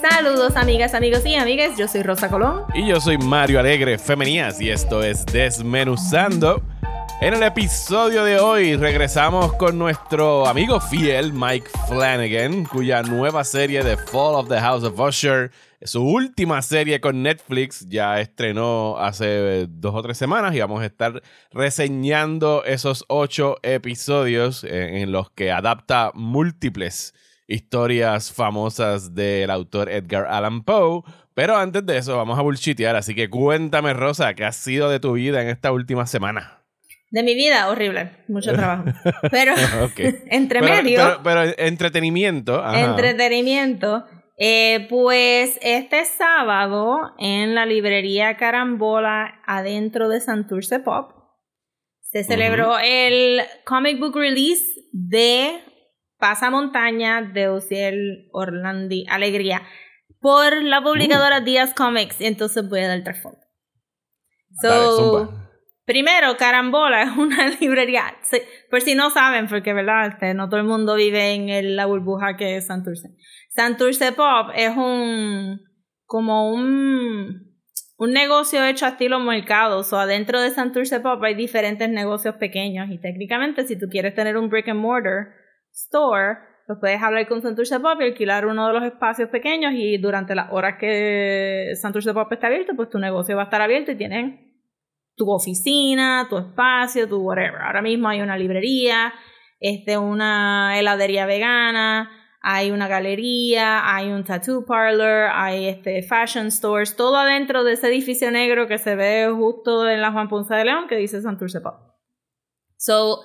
Saludos amigas, amigos y amigas, yo soy Rosa Colón. Y yo soy Mario Alegre Femenías y esto es Desmenuzando. En el episodio de hoy regresamos con nuestro amigo fiel Mike Flanagan, cuya nueva serie de Fall of the House of Usher, su última serie con Netflix, ya estrenó hace dos o tres semanas y vamos a estar reseñando esos ocho episodios en los que adapta múltiples historias famosas del autor Edgar Allan Poe. Pero antes de eso, vamos a bullshitear. Así que cuéntame, Rosa, ¿qué ha sido de tu vida en esta última semana? De mi vida, horrible. Mucho trabajo. Pero, entre medio. Pero, entretenimiento. Entretenimiento. Eh, pues este sábado en la librería Carambola, adentro de Santurce Pop, se celebró el comic book release de Pasamontaña de Uciel Orlandi Alegría por la publicadora uh. Díaz Comics. Entonces voy a dar el trasfondo. So, Primero, Carambola es una librería. Por si no saben, porque verdad, este, no todo el mundo vive en la burbuja que es Santurce. Santurce Pop es un como un, un negocio hecho a estilo mercado. O adentro de Santurce Pop hay diferentes negocios pequeños. Y técnicamente, si tú quieres tener un brick and mortar store, pues puedes hablar con Santurce Pop y alquilar uno de los espacios pequeños. Y durante las horas que Santurce Pop está abierto, pues tu negocio va a estar abierto y tienen tu oficina, tu espacio, tu whatever. Ahora mismo hay una librería, este, una heladería vegana, hay una galería, hay un tattoo parlor, hay este fashion stores, todo adentro de ese edificio negro que se ve justo en la Juan Ponce de León que dice Santurce Pop. So,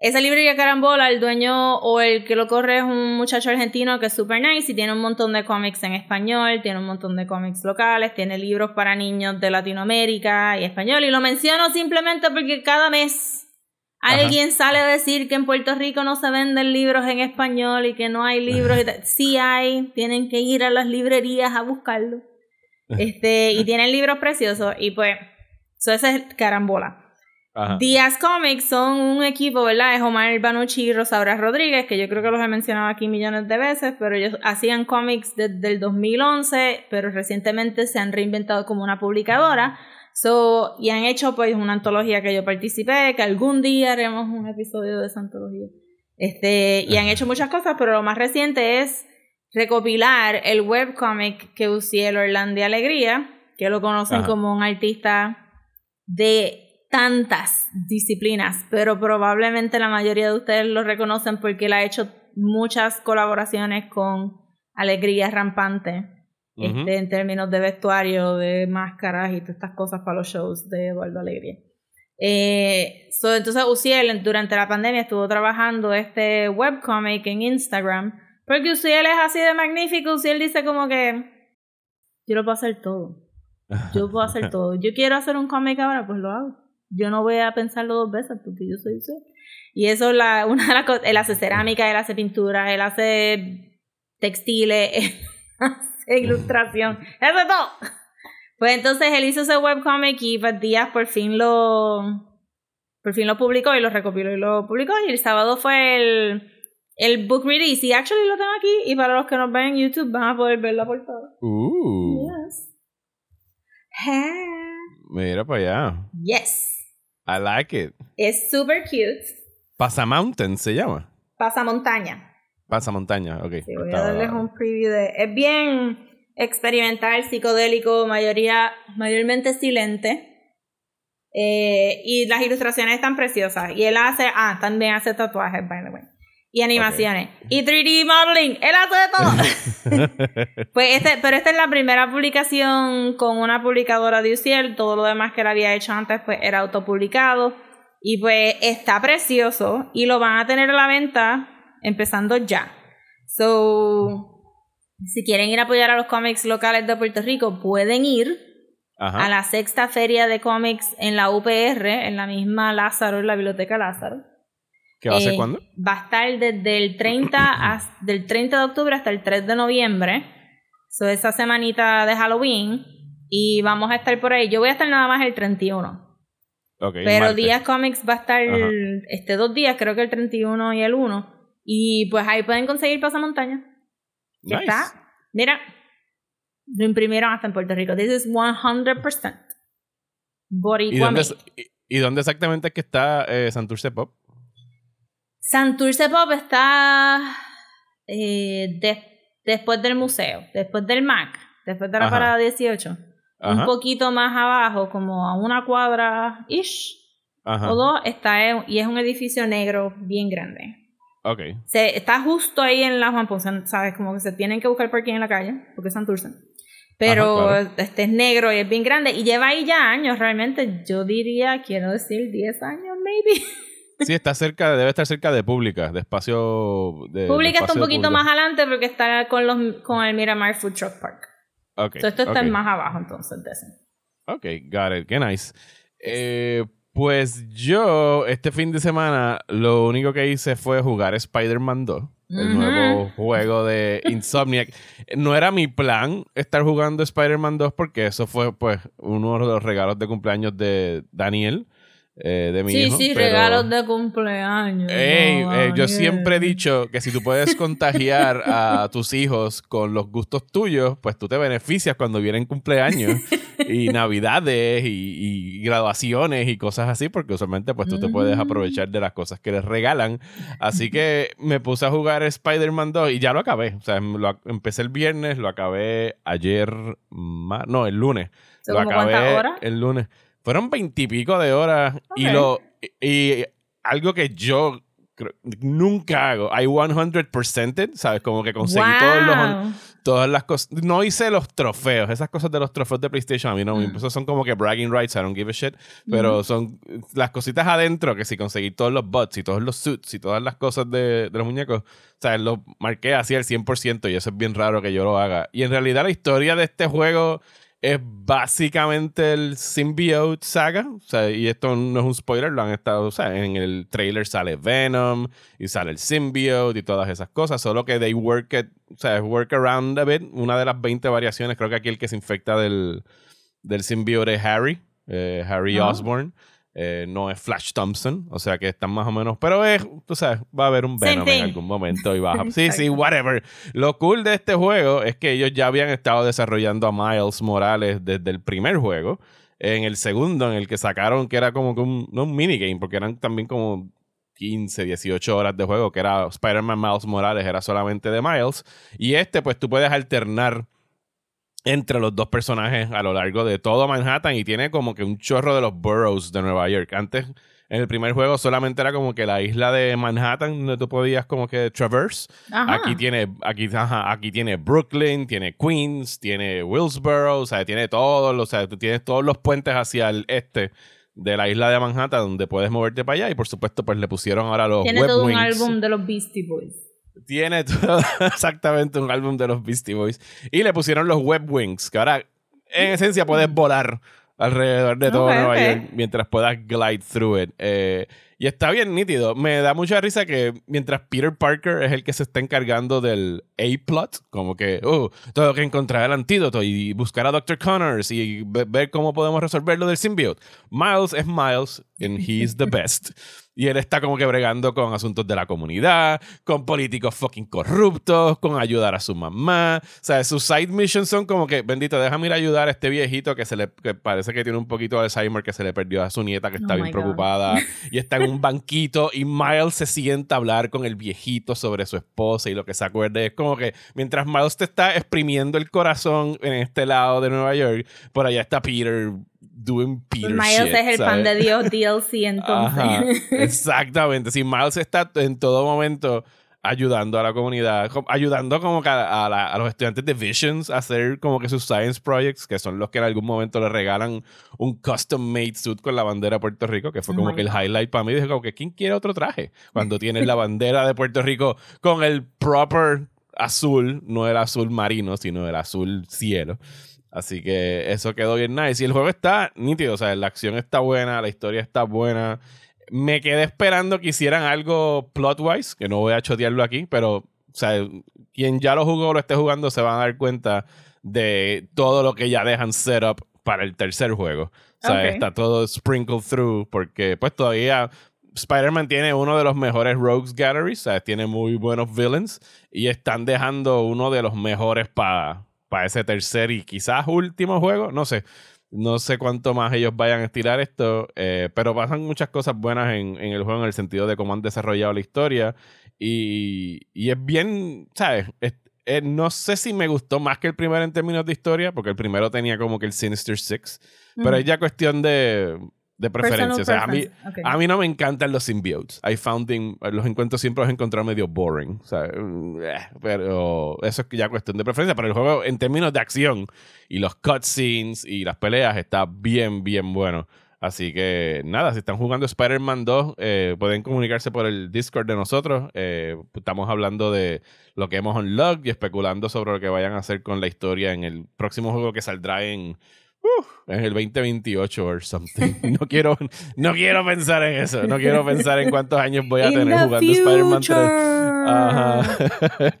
esa librería Carambola, el dueño o el que lo corre es un muchacho argentino que es super nice y tiene un montón de cómics en español, tiene un montón de cómics locales, tiene libros para niños de Latinoamérica y español. Y lo menciono simplemente porque cada mes alguien sale a decir que en Puerto Rico no se venden libros en español y que no hay libros. sí hay, tienen que ir a las librerías a buscarlo. Este, y tienen libros preciosos y pues, eso es Carambola. Díaz Comics son un equipo, ¿verdad? Es Omar Banucci y Rosaura Rodríguez, que yo creo que los he mencionado aquí millones de veces, pero ellos hacían cómics desde el 2011, pero recientemente se han reinventado como una publicadora. So, y han hecho pues una antología que yo participé, que algún día haremos un episodio de esa antología. Este, y han hecho muchas cosas, pero lo más reciente es recopilar el webcomic que el Orlando Alegría, que lo conocen como un artista de tantas disciplinas, pero probablemente la mayoría de ustedes lo reconocen porque él ha hecho muchas colaboraciones con Alegría Rampante, este, en términos de vestuario, de máscaras y todas estas cosas para los shows de Eduardo Alegría. Eh, entonces Uciel durante la pandemia estuvo trabajando este webcomic en Instagram, porque Uciel es así de magnífico, Uciel dice como que yo lo puedo hacer todo. Yo puedo hacer todo. Yo quiero hacer un cómic ahora, pues lo hago yo no voy a pensarlo dos veces porque yo soy usted. Y eso es la, una de las cosas, él hace cerámica, él hace pintura, él hace textiles, él hace ilustración, él hace todo. Pues entonces él hizo ese webcomic y pues Díaz por fin lo por fin lo publicó y lo recopiló y lo publicó y el sábado fue el, el book release y actually lo tengo aquí y para los que nos ven en YouTube van a poder ver la portada. Uh. Yes. Mira para allá. Yes. I like it. Es super cute. Pasamountain se llama. Pasamontaña. Pasamontaña, ok. Sí, voy a darles un preview de. Es bien experimental, psicodélico, mayoría, mayormente silente. Eh, y las ilustraciones están preciosas. Y él hace. Ah, también hace tatuajes, by the way. Y animaciones. Y 3D modeling. Él hace de todo. pues este, pero esta es la primera publicación con una publicadora de UCL. Todo lo demás que él había hecho antes, pues era autopublicado. Y pues está precioso. Y lo van a tener a la venta empezando ya. So, si quieren ir a apoyar a los cómics locales de Puerto Rico, pueden ir a la sexta feria de cómics en la UPR, en la misma Lázaro, en la Biblioteca Lázaro. ¿Qué va a ser eh, cuándo? Va a estar desde el 30, del 30 de octubre hasta el 3 de noviembre. So, esa semanita de Halloween. Y vamos a estar por ahí. Yo voy a estar nada más el 31. Pero Días Comics va a estar este, dos días, creo que el 31 y el 1. Y pues ahí pueden conseguir pasamontaña. Nice. Está. Mira, lo imprimieron hasta en Puerto Rico. This is 100%. ¿Y dónde, ¿Y dónde exactamente es que está eh, Santurce Pop? Santurce Pop está eh, después del museo, después del MAC, después de la parada 18. Un poquito más abajo, como a una cuadra ish. O dos, está y es un edificio negro bien grande. Ok. Se, está justo ahí en la Juan Ponce, ¿sabes? Como que se tienen que buscar aquí en la calle, porque es Santurce. Pero este es negro y es bien grande y lleva ahí ya años, realmente. Yo diría, quiero decir, 10 años, maybe. Sí, está cerca, debe estar cerca de Pública, de espacio. De, Pública está un poquito más adelante porque está con, los, con el Miramar Food Truck Park. Ok. esto está más abajo entonces de. Ok, got it, qué nice. Eh, pues yo, este fin de semana, lo único que hice fue jugar Spider-Man 2 el nuevo juego de Insomniac. No era mi plan estar jugando Spider-Man 2 porque eso fue pues uno de los regalos de cumpleaños de Daniel. Eh, de mi sí, hijo, sí, regalos de cumpleaños. Eh, yo siempre he dicho que si tú puedes contagiar a tus hijos con los gustos tuyos, pues tú te beneficias cuando vienen cumpleaños y navidades y, graduaciones y cosas así, porque usualmente pues tú te puedes aprovechar de las cosas que les regalan. Así que me puse a jugar Spider-Man 2 y ya lo acabé. O sea, lo, empecé el viernes, lo acabé ayer, no, el lunes. Lo acabé el lunes. Fueron veintipico de horas y lo y algo que yo nunca hago. I 100%, ¿sabes? Como que conseguí todos los, todas las cosas. No hice los trofeos. Esas cosas de los trofeos de PlayStation a mí no me mm. son como que bragging rights. I don't give a shit. Pero son las cositas adentro que si conseguí todos los bots y todos los suits y todas las cosas de, de los muñecos, ¿sabes? Lo marqué así al 100% y eso es bien raro que yo lo haga. Y en realidad la historia de este juego es básicamente el Symbiote saga. O sea, y esto no es un spoiler, lo han estado, o sea, en el trailer sale Venom y sale el Symbiote y todas esas cosas. Solo que they work it, o sea, work around a bit. Una de las 20 variaciones, creo que aquí el que se infecta del, del Symbiote es Harry, eh, Harry Osborn. Eh, no es Flash Thompson, o sea que están más o menos, pero es, tú sabes, va a haber un Venom en algún momento y baja. sí, sí, whatever. Lo cool de este juego es que ellos ya habían estado desarrollando a Miles Morales desde el primer juego. En el segundo, en el que sacaron que era como que un, no un minigame, porque eran también como 15, 18 horas de juego, que era Spider-Man Miles Morales, era solamente de Miles. Y este, pues tú puedes alternar entre los dos personajes a lo largo de todo Manhattan y tiene como que un chorro de los boroughs de Nueva York. Antes, en el primer juego, solamente era como que la isla de Manhattan donde tú podías como que traverse. Aquí tiene, aquí, aquí tiene Brooklyn, tiene Queens, tiene Willsboro, o sea, tiene todos los, o sea, tú tienes todos los puentes hacia el este de la isla de Manhattan donde puedes moverte para allá y por supuesto pues le pusieron ahora los Tiene todo un álbum de los Beastie Boys. Tiene exactamente un álbum de los Beastie Boys. Y le pusieron los Web Wings, que ahora en esencia puedes volar alrededor de todo Nueva York mientras puedas glide through it. Eh, y está bien nítido. Me da mucha risa que mientras Peter Parker es el que se está encargando del A-plot, como que, oh, tengo que encontrar el antídoto y buscar a Dr. Connors y ver cómo podemos resolverlo del symbiote. Miles es Miles and he's the best. Y él está como que bregando con asuntos de la comunidad, con políticos fucking corruptos, con ayudar a su mamá. O sea, sus side missions son como que, bendito, déjame ir a ayudar a este viejito que se le que parece que tiene un poquito de Alzheimer, que se le perdió a su nieta, que está oh bien preocupada. Y está en un banquito y Miles se sienta a hablar con el viejito sobre su esposa y lo que se acuerde. Es como que mientras Miles te está exprimiendo el corazón en este lado de Nueva York, por allá está Peter doing Peter Miles es el pan de Dios DLC entonces. exactamente. Si Miles está en todo momento ayudando a la comunidad, ayudando como que a, los estudiantes de Visions a hacer como que sus science projects, que son los que en algún momento le regalan un custom made suit con la bandera de Puerto Rico, que fue como que el highlight para mí. Dije como que, ¿quién quiere otro traje? Cuando tienes la bandera de Puerto Rico con el proper azul, no el azul marino, sino el azul cielo. Así que eso quedó bien nice. Y el juego está nítido, o sea, la acción está buena, la historia está buena. Me quedé esperando que hicieran algo plot-wise, que no voy a chotearlo aquí, pero, o sea, quien ya lo jugó o lo esté jugando se van a dar cuenta de todo lo que ya dejan set up para el tercer juego. O sea, está todo sprinkled through porque pues todavía Spider-Man tiene uno de los mejores Rogues Galleries, o sea, tiene muy buenos villains y están dejando uno de los mejores para ese tercer y quizás último juego, no sé. No sé cuánto más ellos vayan a estirar esto, eh, pero pasan muchas cosas buenas en, en, el juego en el sentido de cómo han desarrollado la historia y, y es bien, ¿sabes? Eh, no sé si me gustó más que el primero en términos de historia, porque el primero tenía como que el Sinister Six, pero es ya cuestión de de preferencia. O sea, a mí, a mí no me encantan los symbiotes. I found los encuentros siempre los he encontrado medio boring. O sea, eh, pero eso es ya cuestión de preferencia. Pero el juego, en términos de acción y los cutscenes y las peleas, está bien, bien bueno. Así que nada, si están jugando Spider-Man 2, eh, pueden comunicarse por el Discord de nosotros. Eh, estamos hablando de lo que hemos unlocked y especulando sobre lo que vayan a hacer con la historia en el próximo juego que saldrá en en el 2028 o something. No quiero, no quiero pensar en eso. No quiero pensar en cuántos años voy a tener jugando Spider-Man 3. Ajá.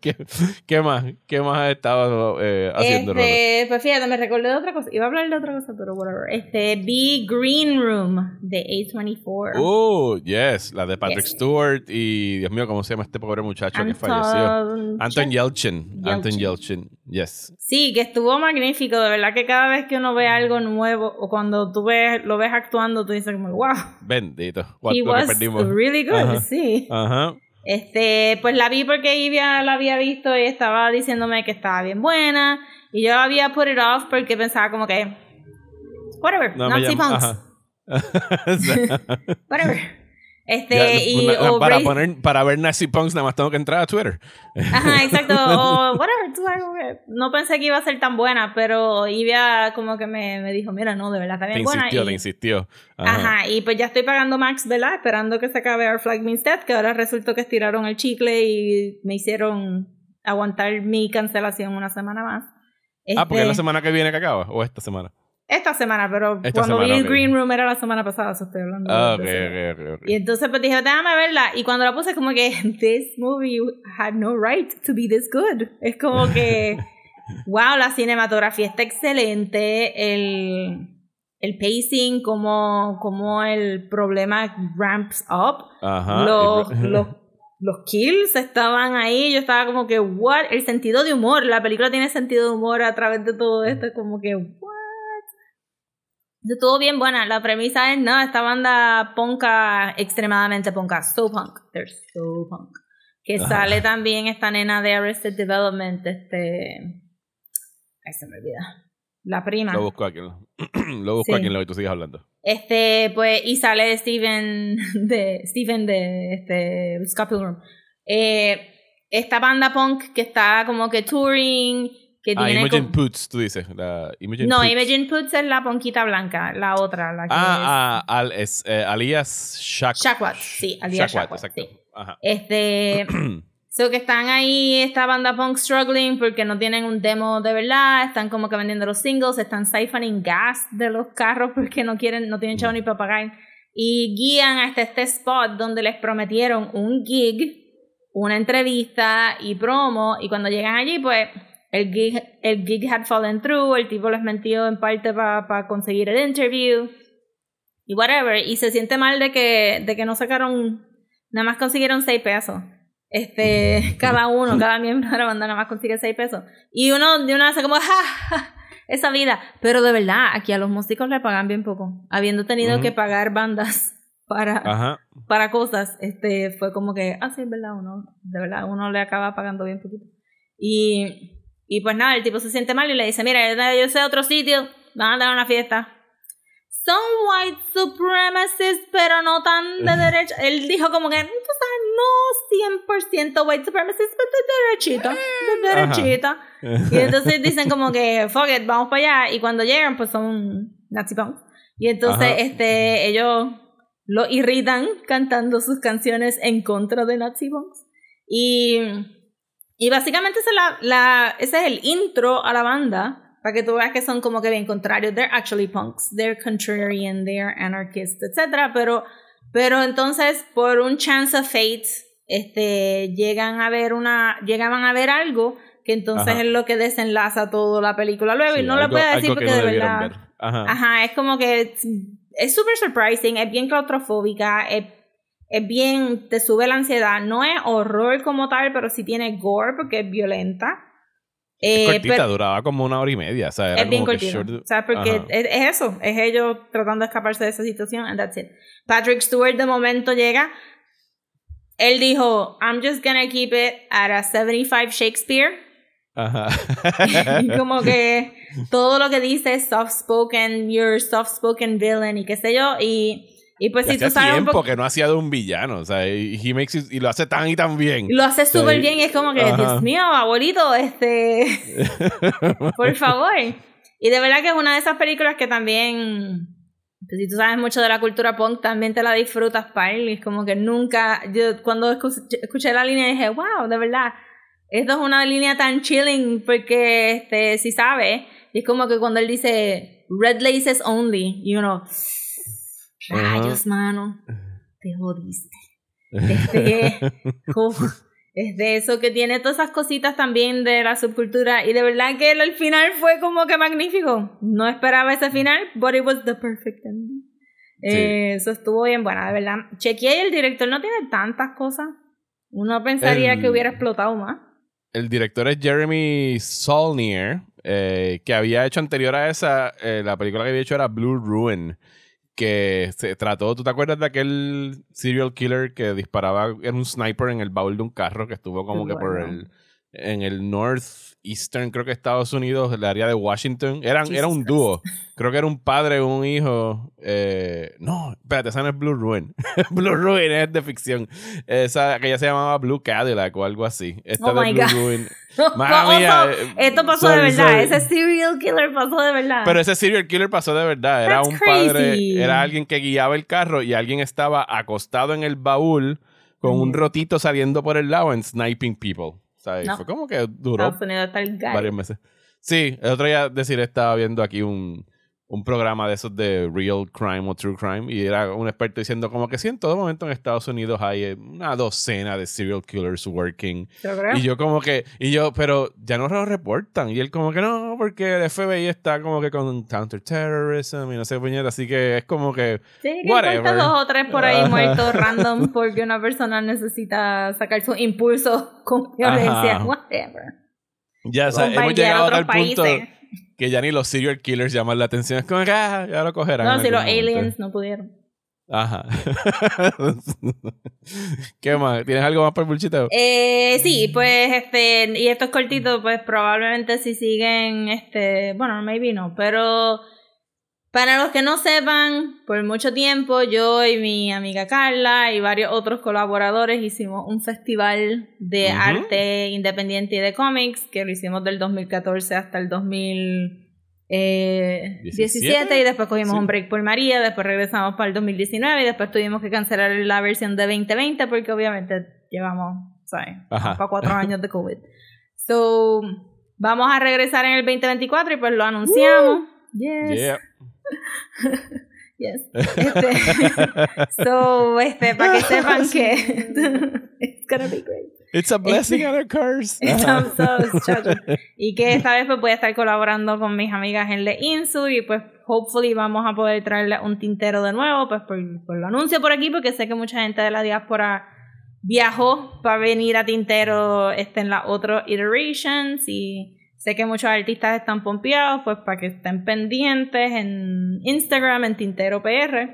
¿Qué, más? ¿Qué más has estado eh, haciendo? Este, pues fíjate, me recordé de otra cosa. Iba a hablar de otra cosa, pero whatever. Este, B Green Room de A24. Oh, yes. La de Patrick Stewart y, Dios mío, ¿cómo se llama este pobre muchacho que falleció? Anton Yelchin. Anton Yelchin. Yes. Sí, que estuvo magnífico. De verdad que cada vez que uno ve algo nuevo o cuando tú ves, lo ves actuando, tú dices como, wow. Bendito. He was really good, sí. Ajá. Este, pues la vi porque Ivia la había visto y estaba diciéndome que estaba bien buena. Y yo había put it off porque pensaba como que, whatever, no, Nazi punks. whatever. Este, y, para, poner, para ver Nazi Punks nada más tengo que entrar a Twitter. Ajá, exacto. o whatever. No pensé que iba a ser tan buena, pero Ivia como que me, me dijo, mira, no, de verdad está bien te buena. Insistió, te insistió. Ajá. y pues ya estoy pagando Max, ¿verdad? Esperando que se acabe Our Flag Means Death, que ahora resultó que estiraron el chicle y me hicieron aguantar mi cancelación una semana más. Ah, porque es la este semana que viene que acaba, o esta semana. Esta semana, pero cuando vi el Green Room era la semana pasada, eso estoy hablando. Ah, ok, Y entonces pues dije, déjame verla. Y cuando la puse, como que, this movie had no right to be this good. Es como que, wow, la cinematografía está excelente. El, el pacing, como, como el problema ramps up. Ajá. Los, los, los kills estaban ahí. Yo estaba como que, what? El sentido de humor. La película tiene sentido de humor a través de todo esto. Como que, what? Estuvo bien buena. La premisa es, no, esta banda ponca, extremadamente ponca, so punk. They're so punk. Que sale también esta nena de Arrested Development, este... Ay, se me olvida. La prima. Lo busco aquí. lo busco aquí en lo que tú sigues hablando. Este, pues, y sale Steven de, Steven de, este, Scott Pilgrim. Eh, esta banda punk que está como que touring que ah, Imogen Poots, tú dices. La no, Imogen Poots es la ponquita blanca, la otra. La que ah, ah al, es, eh, Alias Shak Shakwat, sí, Alias Shakwat, exacto. Sí. Ajá. Este. so que están ahí, esta banda punk struggling porque no tienen un demo de verdad, están como que vendiendo los singles, están siphoning gas de los carros porque no quieren, no tienen chavo ni para pagar. Y guían hasta este spot donde les prometieron un gig, una entrevista y promo. Y cuando llegan allí, pues el gig, el gig had fallen through, el tipo les mentió en parte para conseguir el interview y whatever, y se siente mal de que, de que no sacaron, nada más consiguieron seis pesos. Este, cada uno, cada miembro de la banda nada más consigue seis pesos. Y uno de una hace como, ja, esa vida. Pero de verdad, aquí a los músicos le pagan bien poco. Habiendo tenido que pagar bandas para, para cosas, este, fue como que, ah, sí, es verdad, uno, de verdad, uno le acaba pagando bien poquito. Y y pues nada, el tipo se siente mal y le dice, mira, yo sé otro sitio, van a dar una fiesta. Son white supremacists, pero no tan de derecha. Él dijo como que, no 100% white supremacists, pero de derechita, de derechita. Y entonces dicen como que, fuck it, vamos para allá. Y cuando llegan, pues son Nazi punks. Y entonces, este, ellos lo irritan cantando sus canciones en contra de Nazi punks. Y y básicamente ese es, la, la, ese es el intro a la banda, para que tú veas que son como que bien contrarios. They're actually punks, they're contrarian, they're anarchists, etc. Pero, pero entonces, por un chance of fate, este, llegan a ver una, llegaban a ver algo que entonces es lo que desenlaza toda la película luego. y no lo voy a decir porque de verdad. Ajá. Ajá, es como que es súper surprising, es bien claustrofóbica, es, es, bien, te sube la ansiedad. No es horror como tal, pero sí tiene gore porque es violenta. Es eh, cortita, duraba como una hora y media. O sea, era es bien cortita. O sea, porque es, es, eso, es ellos tratando de escaparse de esa situación, and that's it. Patrick Stewart de momento llega. Él dijo, I'm just gonna keep it at a 75 Shakespeare. Ajá. como que todo lo que dice es soft spoken, you're soft spoken villain y qué sé yo. Y, y pues si tú sabes. tiempo que no hacía de un villano, o sea, y, he makes y lo hace tan y tan bien. Lo hace súper bien y es como que, Dios mío, abuelito, este. por favor. Y de verdad que es una de esas películas que también. Pues, si tú sabes mucho de la cultura punk, también te la disfrutas, Pyle. Y es como que nunca. Yo cuando escuché la línea dije, wow, de verdad esto es una línea tan chilling porque, este, si sabe, es como que cuando él dice red laces only, y uno, rayos, mano, te jodiste. Este, es de eso que tiene todas esas cositas también de la subcultura y de verdad que el, final fue como que magnífico. No esperaba ese final, but it was the perfect ending. Eh, eso estuvo bien buena, de verdad. Chequeé y el director no tiene tantas cosas. Uno pensaría que hubiera explotado más el director es Jeremy Saulnier, eh, que había hecho anterior a esa, eh, la película que había hecho era Blue Ruin, que se trató, ¿tú te acuerdas de aquel serial killer que disparaba, en un sniper en el baúl de un carro que estuvo como que por el, en el northeastern, creo que Estados Unidos, el área de Washington, eran, era un dúo. Creo que era un padre un hijo. Eh, no, espérate, esa no es Blue Ruin. Blue Ruin es de ficción. Esa que ya se llamaba Blue Cadillac o algo así. Esta oh de Blue Ruin. Eh, esto pasó de verdad. Ese serial killer pasó de verdad. Pero ese serial killer pasó de verdad. Era un padre, era alguien que guiaba el carro y alguien estaba acostado en el baúl con un rotito saliendo por el lado en sniping people. ¿Sabes? Fue como que duró varios meses. Sí, el otro día decir estaba viendo aquí un, un programa de esos de real crime o true crime y era un experto diciendo como que sí, en todo momento en Estados Unidos hay una docena de serial killers working. Y yo como que, y yo, pero ya no lo reportan. Y él como que no, porque el FBI está como que con counterterrorism y no sé, puñeta, así que es como que... Sí, que whatever. dos o tres por ahí muertos random porque una persona necesita sacar su impulso con violencia, whatever. Ya, o sea, hemos llegado al punto que ya ni los serial killers llaman la atención. Es como que ah, ya lo cogerán. No, si los aliens no pudieron. Ajá. ¿Qué más? ¿Tienes algo más por el Eh, sí, pues este, y estos cortitos, pues probablemente si siguen, este, bueno, maybe no, pero para los que no sepan, por mucho tiempo yo y mi amiga Carla y varios otros colaboradores hicimos un festival de arte independiente y de cómics que lo hicimos del 2014 hasta el 2017 y después cogimos un break por María, después regresamos para el 2019 y después tuvimos que cancelar la versión de 2020 porque obviamente llevamos, ¿sabes? Para cuatro años de COVID. So, vamos a regresar en el 2024 y pues lo anunciamos. Yes. yes. Este, so, este, para que sepan que it's gonna be great. It's a blessing and a curse. y que esta vez pues voy a estar colaborando con mis amigas en Le Insu y pues hopefully vamos a poder traerle un tintero de nuevo, pues por, por lo anuncio por aquí porque sé que mucha gente de la diáspora viajó para venir a Tintero este, en las otras iterations y Sé que muchos artistas están pompeados, pues para que estén pendientes en Instagram, en Tintero PR.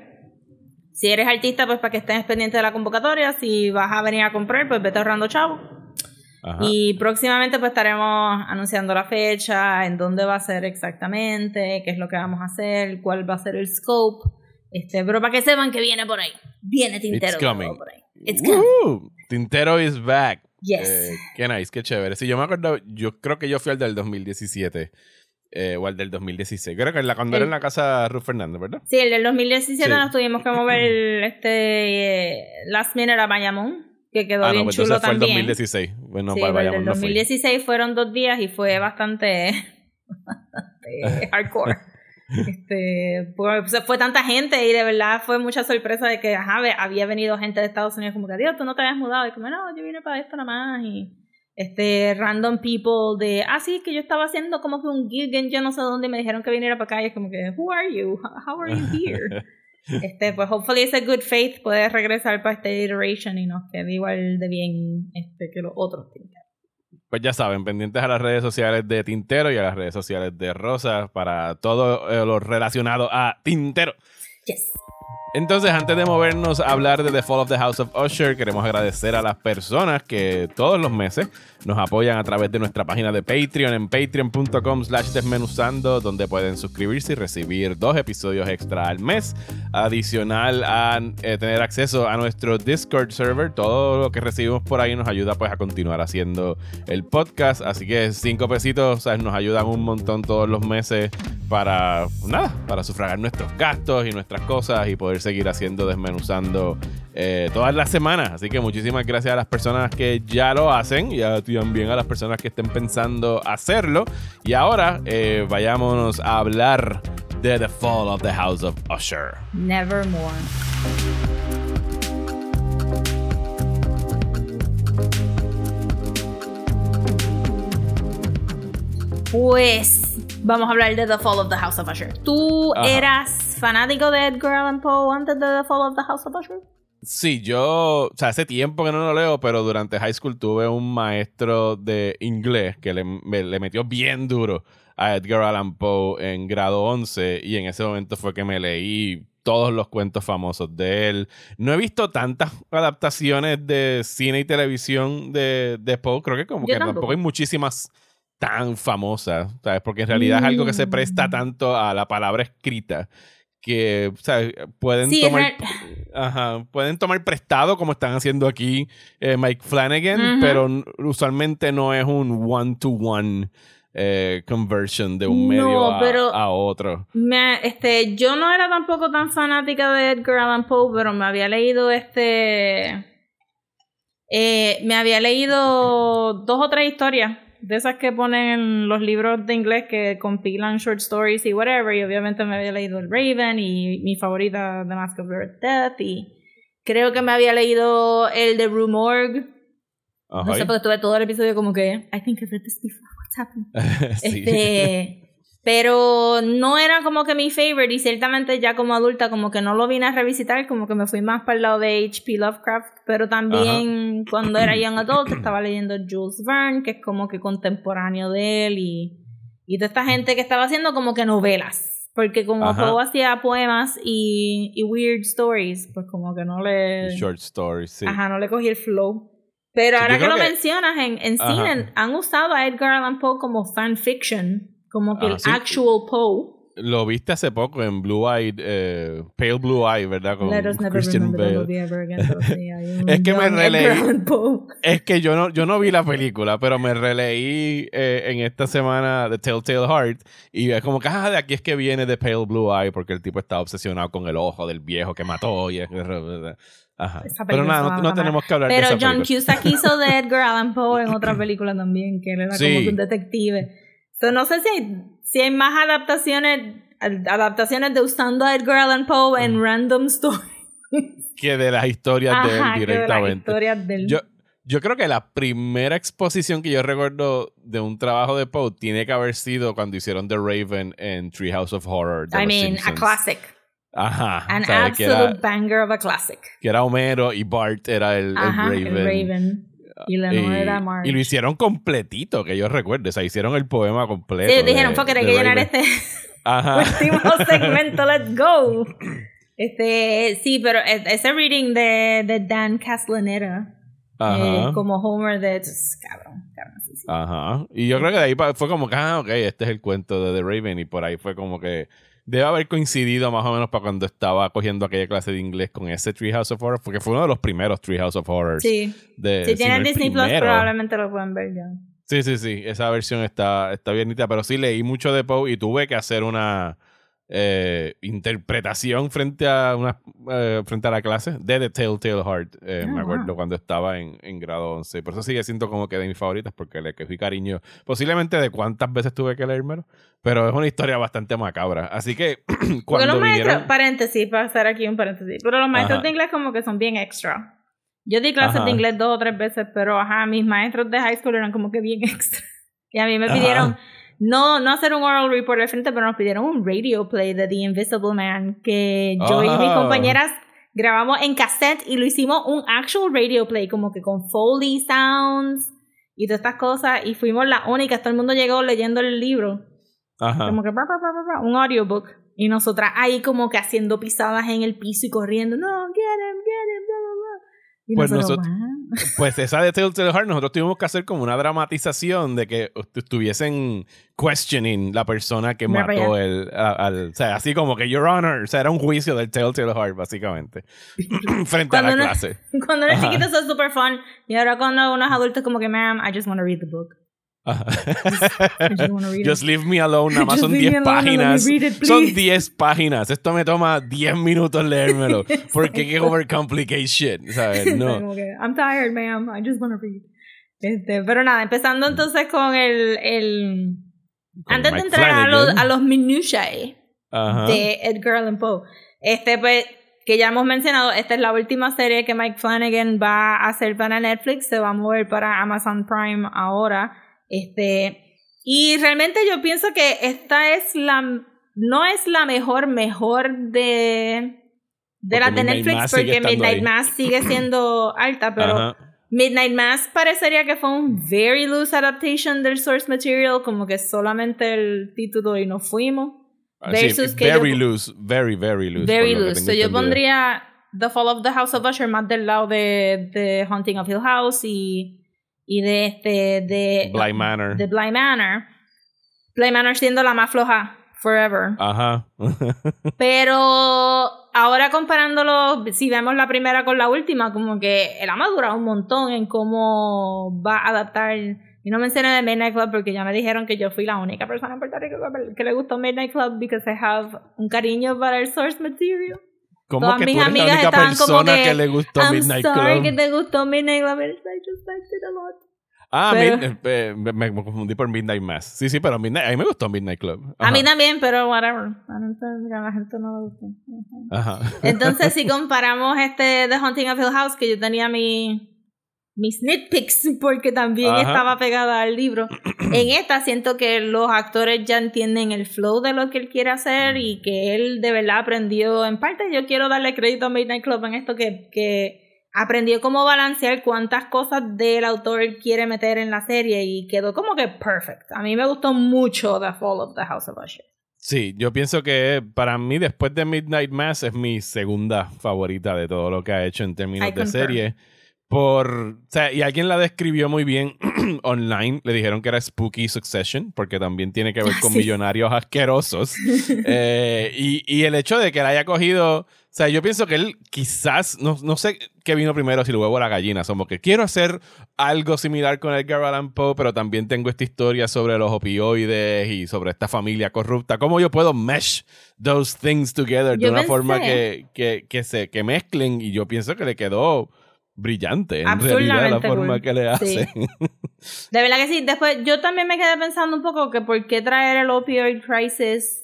Si eres artista, pues para que estés pendientes de la convocatoria. Si vas a venir a comprar, pues vete ahorrando chavo. Y próximamente pues estaremos anunciando la fecha, en dónde va a ser exactamente, qué es lo que vamos a hacer, cuál va a ser el scope. Este, pero para que sepan que viene por ahí. Viene Tintero por ahí. It's coming. Tintero is back. Yes. Eh, qué nice, qué chévere. Sí, yo me acuerdo, yo creo que yo fui al del 2017. Eh, o al del 2016. Creo que la, cuando era en la casa de Ruth Fernández, ¿verdad? Sí, el del 2017 nos tuvimos que mover este Last Minute a Bayamón, que quedó ah, bien no, pues chulo también. Fue el 2016. Bueno, sí, para Bayamón el 2016 fueron dos días y fue bastante, bastante hardcore. Este, pues, fue tanta gente y de verdad fue mucha sorpresa de que ajá, había venido gente de Estados Unidos como que, Dios, tú no te habías mudado. Y como, no, yo vine para esto nada más. Y este random people de ah sí que yo estaba haciendo como que un gig en yo no sé dónde y me dijeron que viniera para acá y es como que who are you how are you here este pues hopefully ese good faith puede regresar para este iteration y nos quede igual de bien este que los otros pues ya saben, pendientes a las redes sociales de Tintero y a las redes sociales de Rosa para todo eh, lo relacionado a Tintero. Yes. Entonces, antes de movernos a hablar de The Fall of the House of Usher, queremos agradecer a las personas que todos los meses nos apoyan a través de nuestra página de Patreon en patreon.com slash desmenuzando, donde pueden suscribirse y recibir dos episodios extra al mes. Adicional a eh, tener acceso a nuestro Discord server, todo lo que recibimos por ahí nos ayuda pues a continuar haciendo el podcast. Así que cinco pesitos nos ayudan un montón todos los meses para nada, para sufragar nuestros gastos y nuestras cosas y poder seguir haciendo desmenuzando eh, todas las semanas. Así que muchísimas gracias a las personas que ya lo hacen y también a las personas que estén pensando hacerlo. Y ahora eh, vayámonos a hablar de The Fall of the House of Usher. Nevermore. Pues vamos a hablar de The Fall of the House of Usher. ¿Tú eras fanático de Edgar Allan Poe antes de The Fall of the House of Usher? Sí, yo, o sea, hace tiempo que no lo leo, pero durante high school tuve un maestro de inglés que le, le metió bien duro a Edgar Allan Poe en grado 11 y en ese momento fue que me leí todos los cuentos famosos de él. No he visto tantas adaptaciones de cine y televisión de, de Poe, creo que como que tampoco hay muchísimas tan famosas, ¿sabes? Porque en realidad es algo que se presta mm. tanto a la palabra escrita que pueden tomar pueden tomar prestado como están haciendo aquí eh, Mike Flanagan, pero usualmente no es un one to one eh, conversion de un medio a, otro. este, yo no era tampoco tan fanática de Edgar Allan Poe, pero me había leído este eh, me había leído dos o tres historias de esas que ponen los libros de inglés que compilan short stories y whatever. Y obviamente me había leído El Raven y mi favorita, The Mask of Death. Y creo que me había leído el de Rue Morgue. No sé, porque estuve todo el episodio como que, I think I've read this before, what's happening? Este. Pero no era como que mi favorite y ciertamente ya como adulta como que no lo vine a revisitar, como que me fui más para el lado de H.P. Lovecraft, pero también cuando era young adult estaba leyendo Jules Verne, que es como que contemporáneo de él y, y toda esta gente que estaba haciendo como que novelas, porque como Poe hacía poemas y, y weird stories, pues como que no le... Short stories, sí. Ajá, no le cogí el flow. Pero ahora que lo mencionas, en, en cine han usado a Edgar Allan Poe como fanfiction como que el ah, actual Poe. Lo viste hace poco en Blue Eye, eh, Pale Blue Eye, ¿verdad? Con Christian Bale. es que me releí. Es que yo no, yo no vi la película, pero me releí eh, en esta semana de Telltale Heart. Y es como que, ah, de aquí es que viene de Pale Blue Eye, porque el tipo está obsesionado con el ojo del viejo que mató. Y Ajá. Pero nada, no, tenemos que hablar pero de eso. Pero John Cusack hizo de Edgar Allan Poe en otra película también, que él era como un detective. Entonces, no sé si hay, si hay más adaptaciones, adaptaciones de usando a Edgar Allan Poe en random stories. Que de las historias de él directamente. de las de Yo, yo creo que la primera exposición que yo recuerdo de un trabajo de Poe tiene que haber sido cuando hicieron The Raven en Treehouse of Horror. I mean, a classic. Ajá. An absolute banger of a classic. Que era Homero y Bart era el, Ajá, el Raven. El Raven. Y la era Y lo hicieron completito, que yo recuerdo. O sea, hicieron el poema completo. Sí, dijeron, que hay que llenar este último segmento, let's go. Este, sí, pero e, ese reading de, de Dan Castellaneta, eh, como Homer de cabrón, cabrón, sí, sí. Ajá. Y yo creo que de ahí fue como que, ah, ok, este es el cuento de The Raven. Y por ahí fue como que debe haber coincidido más o menos para cuando estaba cogiendo aquella clase de inglés con ese Treehouse of Horror, porque fue uno de los primeros Treehouse of Horror. Sí. si tienen Disney Plus, probablemente lo pueden ver ya. Sí, sí, sí. Esa versión está, está bien. Pero sí leí mucho de Poe y tuve que hacer una eh, interpretación frente a una eh, frente a la clase de The Telltale Heart. Eh, me ah, acuerdo cuando estaba en, en, grado 11. Por eso sigue siendo como que de mis favoritas, porque le fui cariño. Posiblemente de cuántas veces tuve que leérmelo, pero es una historia bastante macabra. Así que cuando los maestros, paréntesis, para hacer aquí un paréntesis, pero los maestros de inglés como que son bien extra. Yo di clases Ajá. de inglés dos o tres veces, pero ajá, mis maestros de high school eran como que bien extra. Y a mí me pidieron no, no hacer un oral report al frente, pero nos pidieron un radio play de The Invisible Man que yo y mis Ah. compañeras grabamos en cassette y lo hicimos un actual radio play, como que con Foley sounds y todas estas cosas. Y fuimos las únicas, todo el mundo llegó leyendo el libro, Ajá. como que bra, bra, bra, un audiobook. Y nosotras ahí como que haciendo pisadas en el piso y corriendo, no, get him, get him, bla, bla, bla. Y Pues nosotros. Pues esa de Telltale Heart, nosotros tuvimos que hacer como una dramatización de que estuviesen questioning la persona que mató el, al. O sea, así como que, Your Honor. O sea, era un juicio del Telltale Heart, básicamente. Frente a la Cuando clase. Cuando eres chiquito eso es super fun. Y ahora cuando uno es adulto es como que, ma'am, I just want to read the book. Just leave me alone. Nada más Just son leave me 10 alone and let me páginas. it, Son please. 10 páginas. Esto me toma 10 minutos leérmelo. Porque que overcomplicate shit. ¿Sabes? No. I'm tired, ma'am. I just want to read. Este, pero nada, empezando entonces con el... el Con antes de entrar a los, a los minutiae de Edgar Allan Poe, este pues que ya hemos mencionado, esta es la última serie que Mike Flanagan va a hacer para Netflix, se va a mover para Amazon Prime ahora. Este, y realmente yo pienso que esta es la no es la mejor mejor de de Porque las de Midnight Netflix Mass porque Midnight ahí. Mass sigue siendo alta, pero Ajá. Midnight Mass parecería que fue un very loose adaptation del source material, como que solamente el título y nos fuimos. Ah, sí, versus que very yo- loose, very, very loose. Very loose. So yo pondría The Fall of the House of Usher más del lado de, de Haunting of Hill House y, y de este de Bly Manor. de Bly Manor. Bly Manor siendo la más floja forever. Ajá. Pero ahora comparándolo, si vemos la primera con la última, como que él ha madurado un montón en cómo va a adaptar. Y no mencioné de Midnight Club porque ya me dijeron que yo fui la única persona en Puerto Rico que le gustó Midnight Club because I have un cariño para el source material. ¿Cómo Todas que mis tú eres la amigas única estaban como persona que, que, le gustó I'm Midnight sorry Club? que te gustó Midnight Club, I just liked it a lot. Ah, Pero- Mid- eh, me, me confundí por Midnight Mass. Sí, sí, pero Midnight, a mí me gustó Midnight Club. A mí también, pero whatever. A la a la gente no le gustó. Ajá. Entonces, si comparamos este The Haunting of Hill House, que yo tenía mi, mis nitpicks, porque también Ajá. estaba pegada al libro, en esta siento que los actores ya entienden el flow de lo que él quiere hacer y que él de verdad aprendió, en parte yo quiero darle crédito a Midnight Club en esto, que, que aprendió cómo balancear cuántas cosas del autor quiere meter en la serie y quedó como que perfect. A mí me gustó mucho The Fall of the House of Usher. Sí, yo pienso que para mí después de Midnight Mass es mi segunda favorita de todo lo que ha hecho en términos I de concur. serie. Por, o sea, y alguien la describió muy bien online. Le dijeron que era Spooky Succession, porque también tiene que ver con Sí. millonarios asquerosos. Eh, y, y el hecho de que la haya cogido. O sea, yo pienso que él quizás, no, no sé qué vino primero, si el huevo o la gallina. Somos que quiero hacer algo similar con Edgar Allan Poe, pero también tengo esta historia sobre los opioides y sobre esta familia corrupta. ¿Cómo yo puedo mesh those things together de Yo una forma pensé- que, que, que se que mezclen? Y yo pienso que le quedó brillante en realidad la forma cool. que le Sí. hacen. De verdad que sí. Después, yo también me quedé pensando un poco que por qué traer el opioid crisis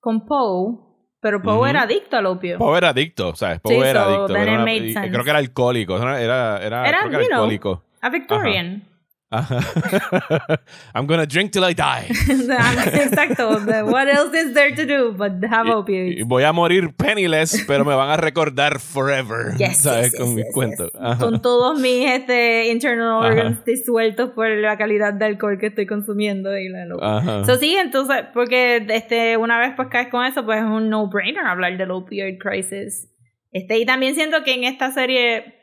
con Poe. Pero Poe era adicto al opio. Poe era adicto, ¿sabes? Poe Sí, era so adicto. era una- creo que era alcohólico. Era, era, era, Era, creo que era you know, alcohólico. A Victorian. Ajá. I'm gonna drink till I die. Exacto. What else is there to do but have opioids? voy a morir penniless, pero me van a recordar forever. Yes, ¿Sabes? yes, Con yes, mis cuentos. Ajá. Con todos mis este, internal Ajá. organs disueltos por la calidad de alcohol que estoy consumiendo y la locura. Ajá. So, sí, entonces, porque este, una vez pues caes con eso, pues es un no-brainer hablar del opioid crisis. Este, y también siento que en esta serie,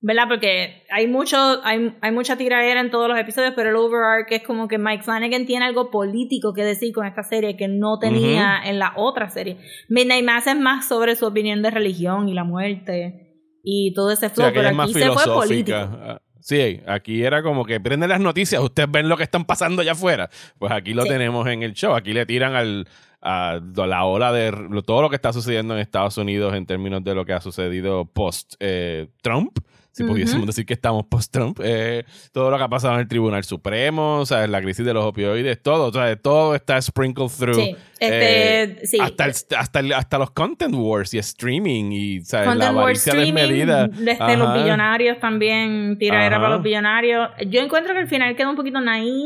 ¿verdad? Porque hay mucho, hay, hay mucha tiradera en todos los episodios, pero el overarch es como que Mike Flanagan tiene algo político que decir con esta serie que no tenía en la otra serie. Midnight Mass es más sobre su opinión de religión y la muerte y todo ese flow, aquella pero es más aquí se fue político. Ah, Sí, aquí era como que prenden las noticias, ustedes ven lo que están pasando allá afuera. Pues aquí lo Sí. tenemos en el show. Aquí le tiran al, a la ola de todo lo que está sucediendo en Estados Unidos en términos de lo que ha sucedido post eh, Trump. O si pudiésemos decir que estamos post-Trump, eh, todo lo que ha pasado en el Tribunal Supremo, o sea, la crisis de los opioides, todo, o sea, todo está sprinkled through. Sí, este, sí. Hasta, hasta, hasta, los content wars y streaming y ¿sabes? la avaricia desmedida. Desde los billonarios también, tiradera para los billonarios. Yo encuentro que al final queda un poquito naive,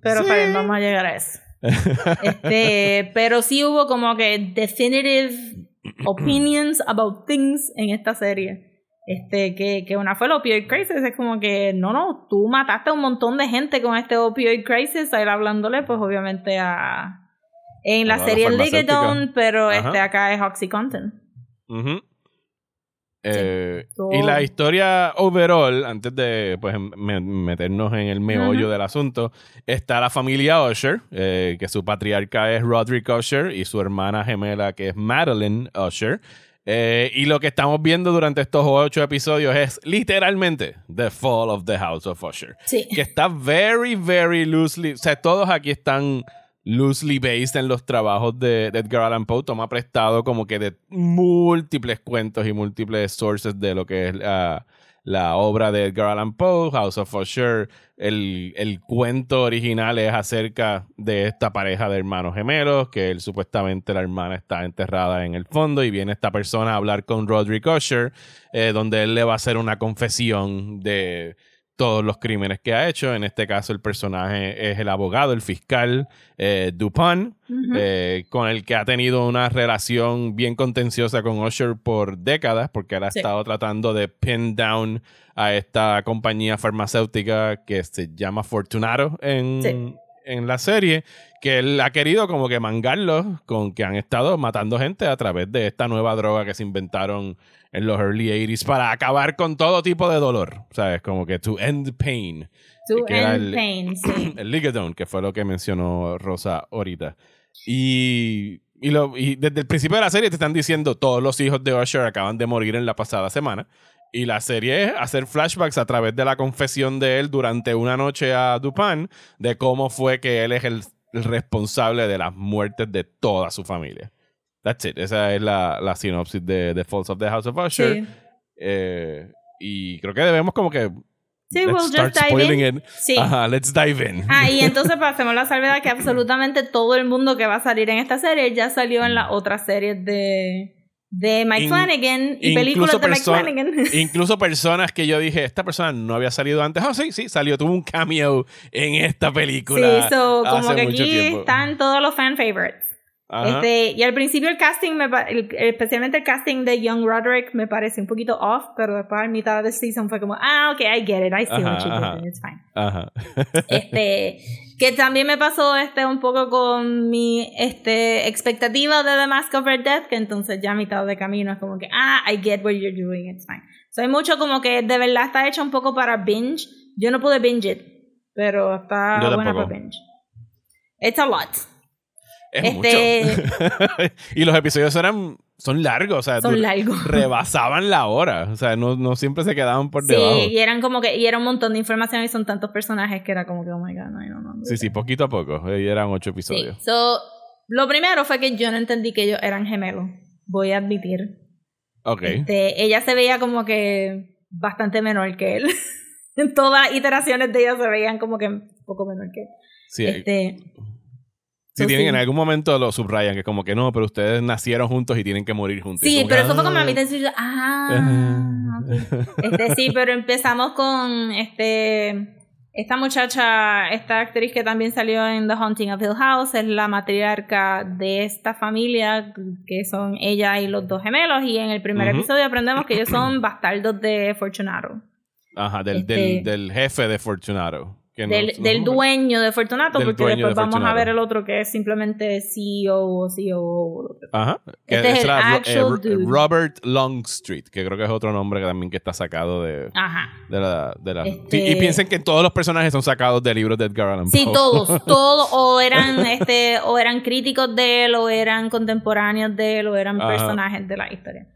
pero vamos a llegar a eso. este, pero sí hubo como que definitive opinions about things en esta serie. Este, que, que una fue el opioid crisis, es como que, no, no, tú mataste a un montón de gente con este opioid crisis, a ir hablándole, pues obviamente a... En la serie Ligadon, pero este acá es Oxycontin. Eh, y la historia overall, antes de pues, meternos en el meollo del asunto, está la familia Usher, eh, que su patriarca es Roderick Usher y su hermana gemela que es Madeline Usher. Eh, y lo que estamos viendo durante estos ocho episodios es literalmente The Fall of the House of Usher. Que está very, very loosely. O sea, todos aquí están loosely based en los trabajos de, Edgar Allan Poe, toma prestado como que de múltiples cuentos y múltiples sources de lo que es la obra de Edgar Allan Poe, House of Usher. El, el, cuento original es acerca de esta pareja de hermanos gemelos, que él supuestamente la hermana está enterrada en el fondo y viene esta persona a hablar con Roderick Usher, eh, donde él le va a hacer una confesión de todos los crímenes que ha hecho. En este caso, el personaje es el abogado, el fiscal eh, Dupin, eh, con el que ha tenido una relación bien contenciosa con Usher por décadas, porque él ha estado tratando de pin down a esta compañía farmacéutica que se llama Fortunato en, en la serie, que él ha querido como que mangarlos con que han estado matando gente a través de esta nueva droga que se inventaron en los early 80s para acabar con todo tipo de dolor. ¿Sabes? Como que to end pain. To end pain, sí. El Ligadone, que fue lo que mencionó Rosa ahorita. Y, y, lo, y desde el principio de la serie te están diciendo todos los hijos de Usher acaban de morir en la pasada semana. Y la serie es hacer flashbacks a través de la confesión de él durante una noche a Dupin de cómo fue que él es el, responsable de las muertes de toda su familia. That's it. Esa es la, la sinopsis de The Falls of the House of Usher. Eh, y creo que debemos como que Sí, let's we'll start just dive in. Sí. Ajá, let's dive in. Ah, y entonces hacemos la salvedad que absolutamente todo el mundo que va a salir en esta serie ya salió en las otras series de, de Mike Flanagan y películas de Mike Flanagan. Incluso personas que yo dije, esta persona no había salido antes. Oh, sí, sí, salió, tuvo un cameo en esta película. Sí, so, como que aquí están todos los fan favorites. Este, y al principio el casting, me, especialmente el casting de Young Roderick, me parece un poquito off, pero después a mitad de season fue como, ah, ok, I get it, I see what you're doing, it's fine. este, que también me pasó este un poco con mi este, expectativa de The Mask of Red Death, que entonces ya a mitad de camino es como que, ah, I get what you're doing, it's fine. So hay mucho como que de verdad está hecho un poco para binge. Yo no pude binge it, pero está buena para binge. It's a lot. Este... y los episodios eran son largos, o sea, son largos. rebasaban la hora, o sea, no, no siempre se quedaban por debajo. Sí, y eran como que, y era un montón de información y son tantos personajes que era como que, oh my god, no, no, no. Sí, sí, poquito a poco, y eran ocho episodios. Sí. So, lo primero fue que yo no entendí que ellos eran gemelos, voy a admitir. Ok. Este, ella se veía como que bastante menor que él. en todas las iteraciones de ella se veían como que un poco menor que él. Sí. Este, si tienen, en algún momento lo subrayan, que como que no, pero ustedes nacieron juntos y tienen que morir juntos. Sí, pero eso fue como a mí te ah, este, sí, pero empezamos con este esta muchacha, esta actriz que también salió en The Haunting of Hill House, es la matriarca de esta familia, que son ella y los dos gemelos, y en el primer episodio aprendemos que ellos son bastardos de Fortunato. Ajá, del, del, este del jefe de Fortunato del, dueño de Fortunato, porque después vamos a ver el otro que es simplemente CEO o CEO. Ajá. Este es el actual eh, Robert Longstreet, que creo que es otro nombre que también que está sacado de, Ajá. de la... De la este y piensen que todos los personajes son sacados de libros de Edgar Allan Poe. Sí, todos, todos, o eran, este, o eran críticos de él, o eran contemporáneos de él, o eran personajes de la historia.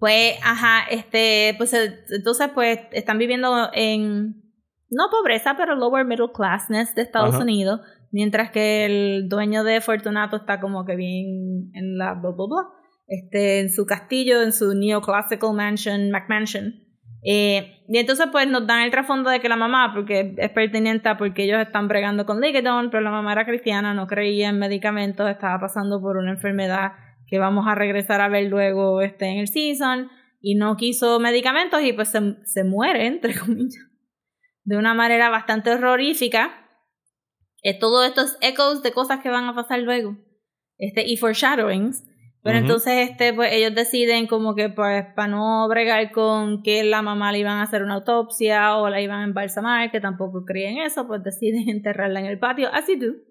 Pues, ajá, este, pues entonces pues están viviendo en no pobreza, pero lower middle classness de Estados Unidos, mientras que el dueño de Fortunato está como que bien en la bla bla bla, este, en su castillo, en su neoclassical mansion, McMansion. Eh, y entonces pues nos dan el trasfondo de que la mamá, porque es pertinente porque ellos están bregando con Ligadon, pero la mamá era cristiana, no creía en medicamentos, estaba pasando por una enfermedad que vamos a regresar a ver luego este, en el season, y no quiso medicamentos y pues se, se muere, entre comillas, de una manera bastante horrorífica. Eh, todo esto es echoes de cosas que van a pasar luego, este, y foreshadowings. Pero entonces este, pues, ellos deciden como que pues para no bregar con que la mamá le iban a hacer una autopsia o la iban a embalsamar, que tampoco creen eso, pues deciden enterrarla en el patio, as you do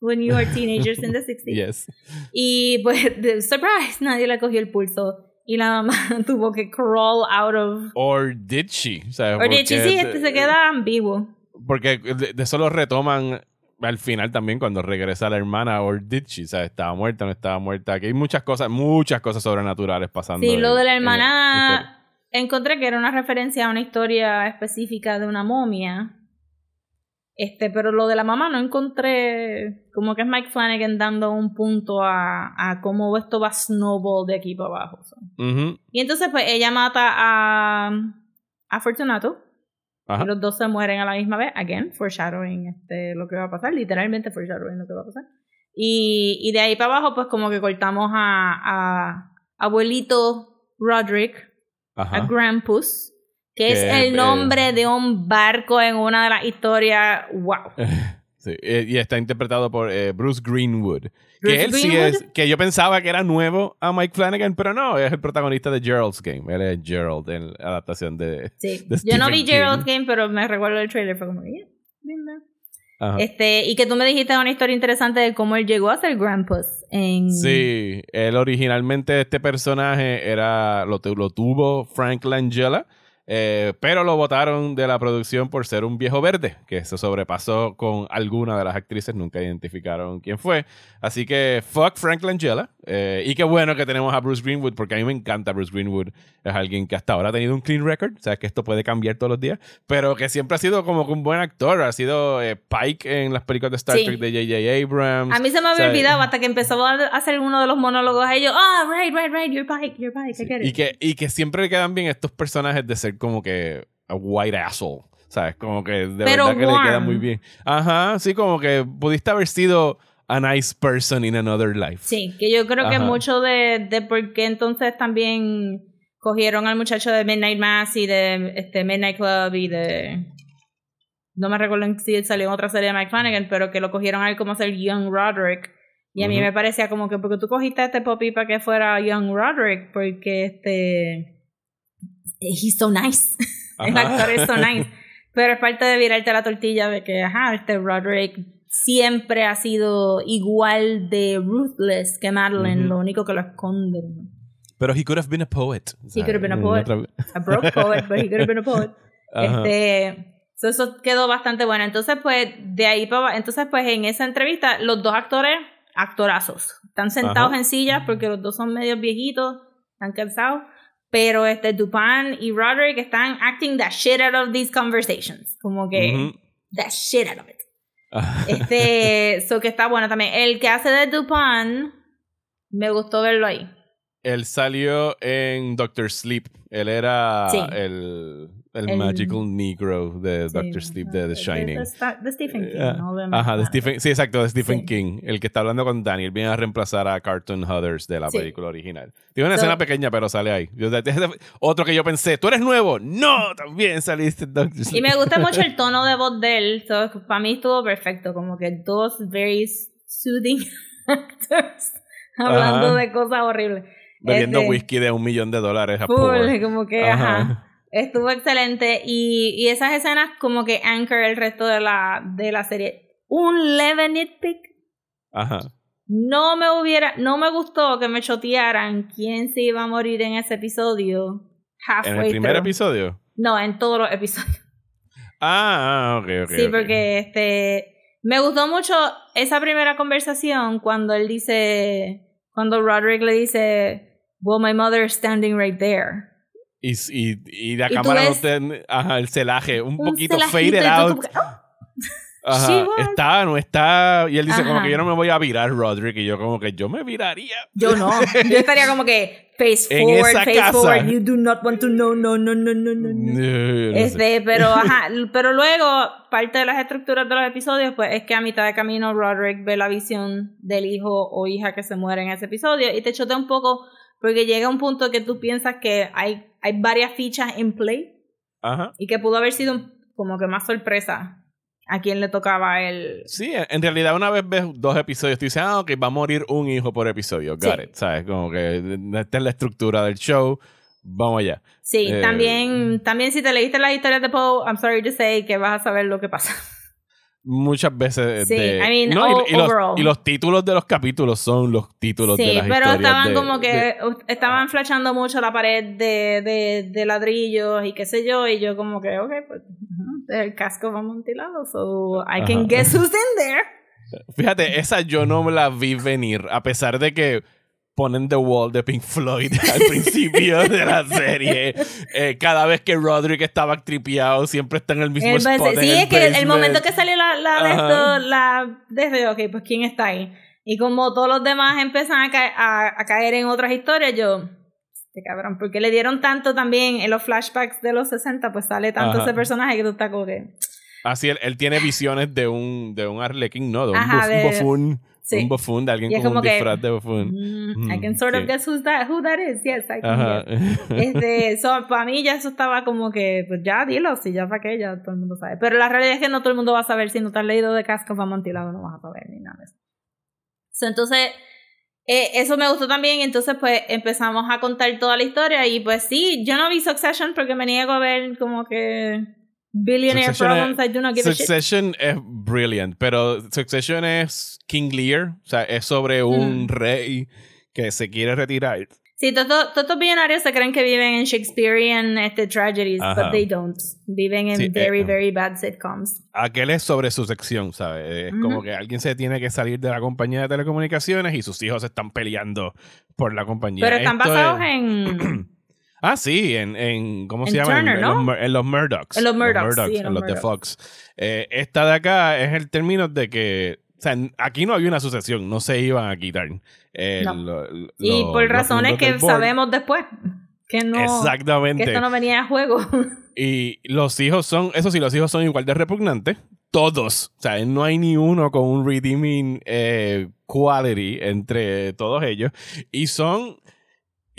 when you are teenagers in the 60s. Yes. Y pues, surprise, nadie le cogió el pulso y la mamá tuvo que crawl out of... Or did she? O sea, Or did she, sí, este se queda ambiguo. Porque de, eso lo retoman al final también cuando regresa la hermana, or did she, o sea, estaba muerta, no estaba muerta. Aquí hay muchas cosas, muchas cosas sobrenaturales pasando. Sí, lo de la hermana, encontré que era una referencia a una historia específica de una momia. Este, pero lo de la mamá no encontré como que es Mike Flanagan dando un punto a, a cómo esto va snowball de aquí para abajo. Y entonces pues ella mata a, a Fortunato y los dos se mueren a la misma vez. Again, foreshadowing este, lo que va a pasar. Literalmente foreshadowing lo que va a pasar. Y, y de ahí para abajo, pues como que cortamos a, a abuelito Roderick, a Grampus, que, es el nombre de un barco en una de las historias. ¡Wow! sí, y está interpretado por eh, Bruce Greenwood. Que él sí es, que yo pensaba que era nuevo a Mike Flanagan, pero no, es el protagonista de Gerald's Game. Él es Gerald en la adaptación de. Sí. yo no vi Gerald's Game, pero me recuerdo el trailer, fue como, Este, y que tú me dijiste una historia interesante de cómo él llegó a ser Grampus. En... Sí, él originalmente este personaje era lo, lo tuvo Frank Langella eh, pero lo votaron de la producción por ser un viejo verde, que se sobrepasó con alguna de las actrices, nunca identificaron quién fue. Así que fuck Frank Langella. Eh, y qué bueno que tenemos a Bruce Greenwood, porque a mí me encanta Bruce Greenwood. Es alguien que hasta ahora ha tenido un clean record, o sea que esto puede cambiar todos los días, pero que siempre ha sido como un buen actor. Ha sido eh, Pike en las películas de Star Trek de J.J. Abrams. A mí se me había olvidado hasta que empezó a hacer uno de los monólogos a ellos. Ah, oh, right, right, right, you're Pike, you're Pike, I get it. Y que, y que siempre le quedan bien estos personajes de ser como que a white asshole. ¿Sabes? Como que de verdad que le queda muy bien. Ajá, sí, como que pudiste haber sido a nice person in another life. Sí, que yo creo que mucho de, de por qué entonces también cogieron al muchacho de Midnight Mass y de este Midnight Club y de no me recuerdo si salió en otra serie de Mike Flanagan, pero que lo cogieron a él como ser Young Roderick. Y a mí me parecía como que porque tú cogiste a este popi para que fuera Young Roderick, porque este he's so nice. el actor es so nice. Pero es parte de virarte la tortilla de que, ajá, este Roderick siempre ha sido igual de ruthless que Madeline, lo único que lo esconde. Pero he could have been a poet. He could have been a poet. A broke poet, but he could have been a poet. Este, eso quedó bastante bueno. Entonces, pues, de ahí para entonces, pues, en esa entrevista, los dos actores, actorazos. Están sentados en sillas porque los dos son medios viejitos, están cansados. Pero este Dupin y Roderick están acting the shit out of these conversations. Como que, the shit out of it. este, so que está bueno también. El que hace de Dupin, me gustó verlo ahí. Él salió en Doctor Sleep. Él era el, el, Magical Negro de Doctor Sleep de The Shining. De, Stephen King. Uh, ajá, de Stephen, sí, exacto, de Stephen King. El que está hablando con Daniel viene a reemplazar a Cartoon Hudders de la película original. Tiene una escena pequeña, pero sale ahí. otro que yo pensé, ¿tú eres nuevo? No, también saliste Doctor Sleep. Y me gusta mucho el tono de voz de él. para mí estuvo perfecto. Como que dos very soothing actors hablando de cosas horribles bebiendo este, whisky de un millón de dólares a como que, ajá. Estuvo excelente. Y, y, esas escenas como que anchor el resto de la, de la serie. Un leve nitpick. Ajá. No me hubiera, no me gustó que me chotearan quién se iba a morir en ese episodio. ¿En el primer episodio? No, en todos los episodios. Ah, ah ok, ok. Sí, porque este. Me gustó mucho esa primera conversación cuando él dice. Cuando Roderick le dice well, my mother is standing right there. Y, y, y la cámara no ajá, el celaje, un, poquito faded out. Ajá, está, no está. Y él dice como que yo no me voy a virar, Roderick. Y yo como que yo me viraría. Yo no. Yo estaría como que face forward, face forward. You do not want to know, no, no, no, no, no. este, pero ajá, pero luego parte de las estructuras de los episodios pues es que a mitad de camino Roderick ve la visión del hijo o hija que se muere en ese episodio y te chotea un poco porque llega un punto que tú piensas que hay, hay varias fichas en play Ajá. y que pudo haber sido como que más sorpresa a quién le tocaba el... Sí, en realidad una vez ves dos episodios, tú dices, ah, ok, va a morir un hijo por episodio. Got it, ¿sabes? Como que esta es la estructura del show. Vamos allá. Sí, eh, también, también si te leíste las historias de Poe, I'm sorry to say que vas a saber lo que pasa muchas veces sí, I mean, y, los, títulos de los capítulos son los títulos de las pero estaban como que estaban flashando mucho la pared de, de, ladrillos y qué sé yo y yo como que ok pues el casco va amontilado so I can guess who's in there. Fíjate esa yo no la vi venir a pesar de que ponen The Wall de Pink Floyd al principio de la serie. Eh, cada vez que Roderick estaba tripeado, siempre está en el mismo spot. Sí, es que el momento que salió la, la de esto, la desde, ok, pues ¿quién está ahí? Y como todos los demás empiezan a, a, caer en otras historias, yo, este cabrón, porque le dieron tanto también en los flashbacks de los 60, pues sale tanto ese personaje que tú estás como que... Así, él, él, tiene visiones de un, de un arlequín, ¿no? De un bufón un bufón de alguien con un disfraz de bufón. Mm, I can sort of guess who's that, who that is. Yes, I can Este, so, para mí ya eso estaba como que, pues ya dilo, si ya para que ya todo el mundo sabe. Pero la realidad es que no todo el mundo va a saber si no te has leído de casco para amontilado, no vas a saber ni nada de eso. So, entonces, eh, eso me gustó también. Entonces, pues empezamos a contar toda la historia. Y pues sí, yo no vi Succession porque me niego a ver como que Billionaire Problems, I do not give a shit. Succession es brilliant, pero Succession es King Lear, o sea, es sobre un mm. rey que se quiere retirar. Sí, todos estos billonarios se creen que viven en Shakespearean este, tragedies, but they don't. Viven en eh, very, very bad sitcoms. Aquel es sobre su sección, ¿sabes? Es como que alguien se tiene que salir de la compañía de telecomunicaciones y sus hijos están peleando por la compañía. Pero están basados en... Ah, sí, en, en ¿cómo se llama? en, los, en, los, Murdochs. En los Murdochs, sí, en, los, de Fox. Eh, esta de acá es el término de que, o sea, aquí no había una sucesión, no se iban a quitar. Eh, y por razones que sabemos después. Que no, Exactamente. Que esto no venía a juego. Y los hijos son, eso sí, los hijos son igual de repugnantes. Todos. O sea, no hay ni uno con un redeeming eh, quality entre todos ellos. Y son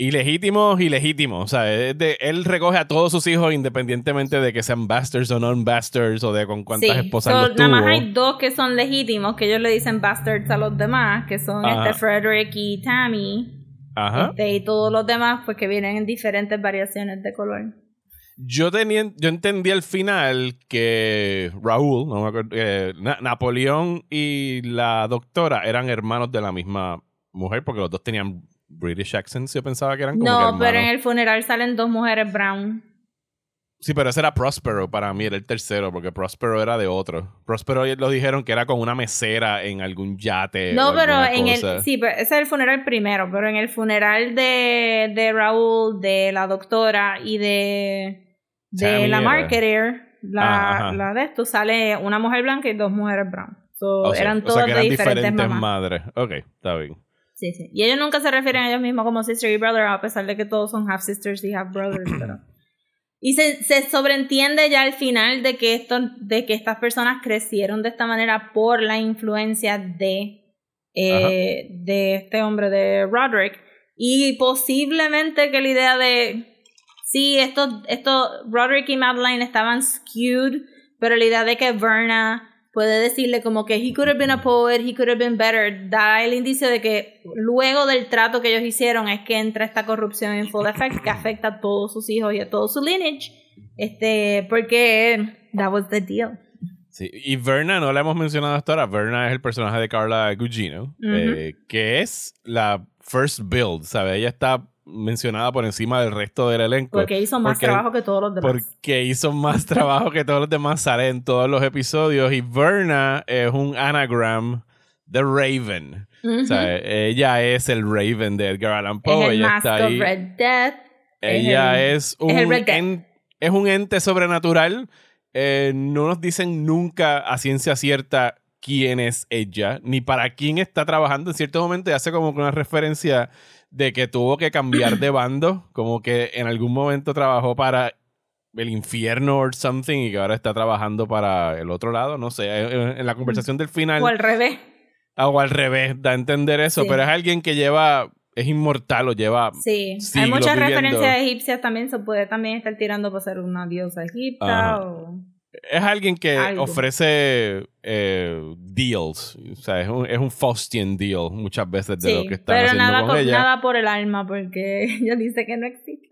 Ilegítimos, ilegítimos. O sea, él recoge a todos sus hijos independientemente de que sean bastards o non-bastards o de con cuántas esposas so, los Nada más hay dos que son legítimos, que ellos le dicen bastards a los demás, que son este Frederick y Tammy. Ajá. Este, y todos los demás, pues que vienen en diferentes variaciones de color. Yo, tenía, yo entendí al final que Raúl, no me acuerdo, eh, Napoleón y la doctora eran hermanos de la misma mujer porque los dos tenían British accents, yo pensaba que eran como No, pero en el funeral salen dos mujeres brown. Sí, pero ese era Prospero para mí, era el tercero, porque Prospero era de otro. Prospero lo dijeron que era con una mesera en algún yate. No, pero en el. Sí, pero ese es el funeral primero, pero en el funeral de, de Raúl, de la doctora y de. de la marketer, la, la, de esto, sale una mujer blanca y dos mujeres brown. eran todas de diferentes, madres. Ok, está bien. Sí, sí. Y ellos nunca se refieren a ellos mismos como sister y brother, a pesar de que todos son half sisters y half brothers, pero... Y se, se sobreentiende ya al final de que, esto, de que estas personas crecieron de esta manera por la influencia de, eh, de este hombre, de Roderick. Y posiblemente que la idea de, sí, esto, esto, Roderick y Madeline estaban skewed, pero la idea de que Verna puede decirle como que he could have been a poet, he could have been better, da el indicio de que luego del trato que ellos hicieron es que entra esta corrupción en full effect que afecta a todos sus hijos y a todo su lineage, este, porque that was the deal. Sí, y Verna, no la hemos mencionado hasta ahora, Verna es el personaje de Carla Gugino, eh, que es la first build, ¿sabes? Ella está mencionada por encima del resto del elenco. Porque hizo más trabajo que todos los demás. Porque hizo más trabajo que todos los demás, sale en todos los episodios. Y Verna es un anagram de Raven. O sea, ella es el Raven de Edgar Allan Poe. Es ella está ahí. Red Death. Ella es, un, es un ente sobrenatural eh, no nos dicen nunca a ciencia cierta quién es ella, ni para quién está trabajando. En cierto momento hace como una referencia de que tuvo que cambiar de bando, como que en algún momento trabajó para el infierno o something y que ahora está trabajando para el otro lado, no sé, en la conversación del final. O al revés. Ah, o al revés, da a entender eso, pero es alguien que lleva, es inmortal o lleva... Sí, hay muchas referencias egipcias también, se puede también estar tirando para ser una diosa egipta o... Es alguien que ofrece eh, deals, o sea, es un, es un Faustian deal muchas veces de lo que está haciendo nada con ella. nada por el alma, porque ella dice que no existen.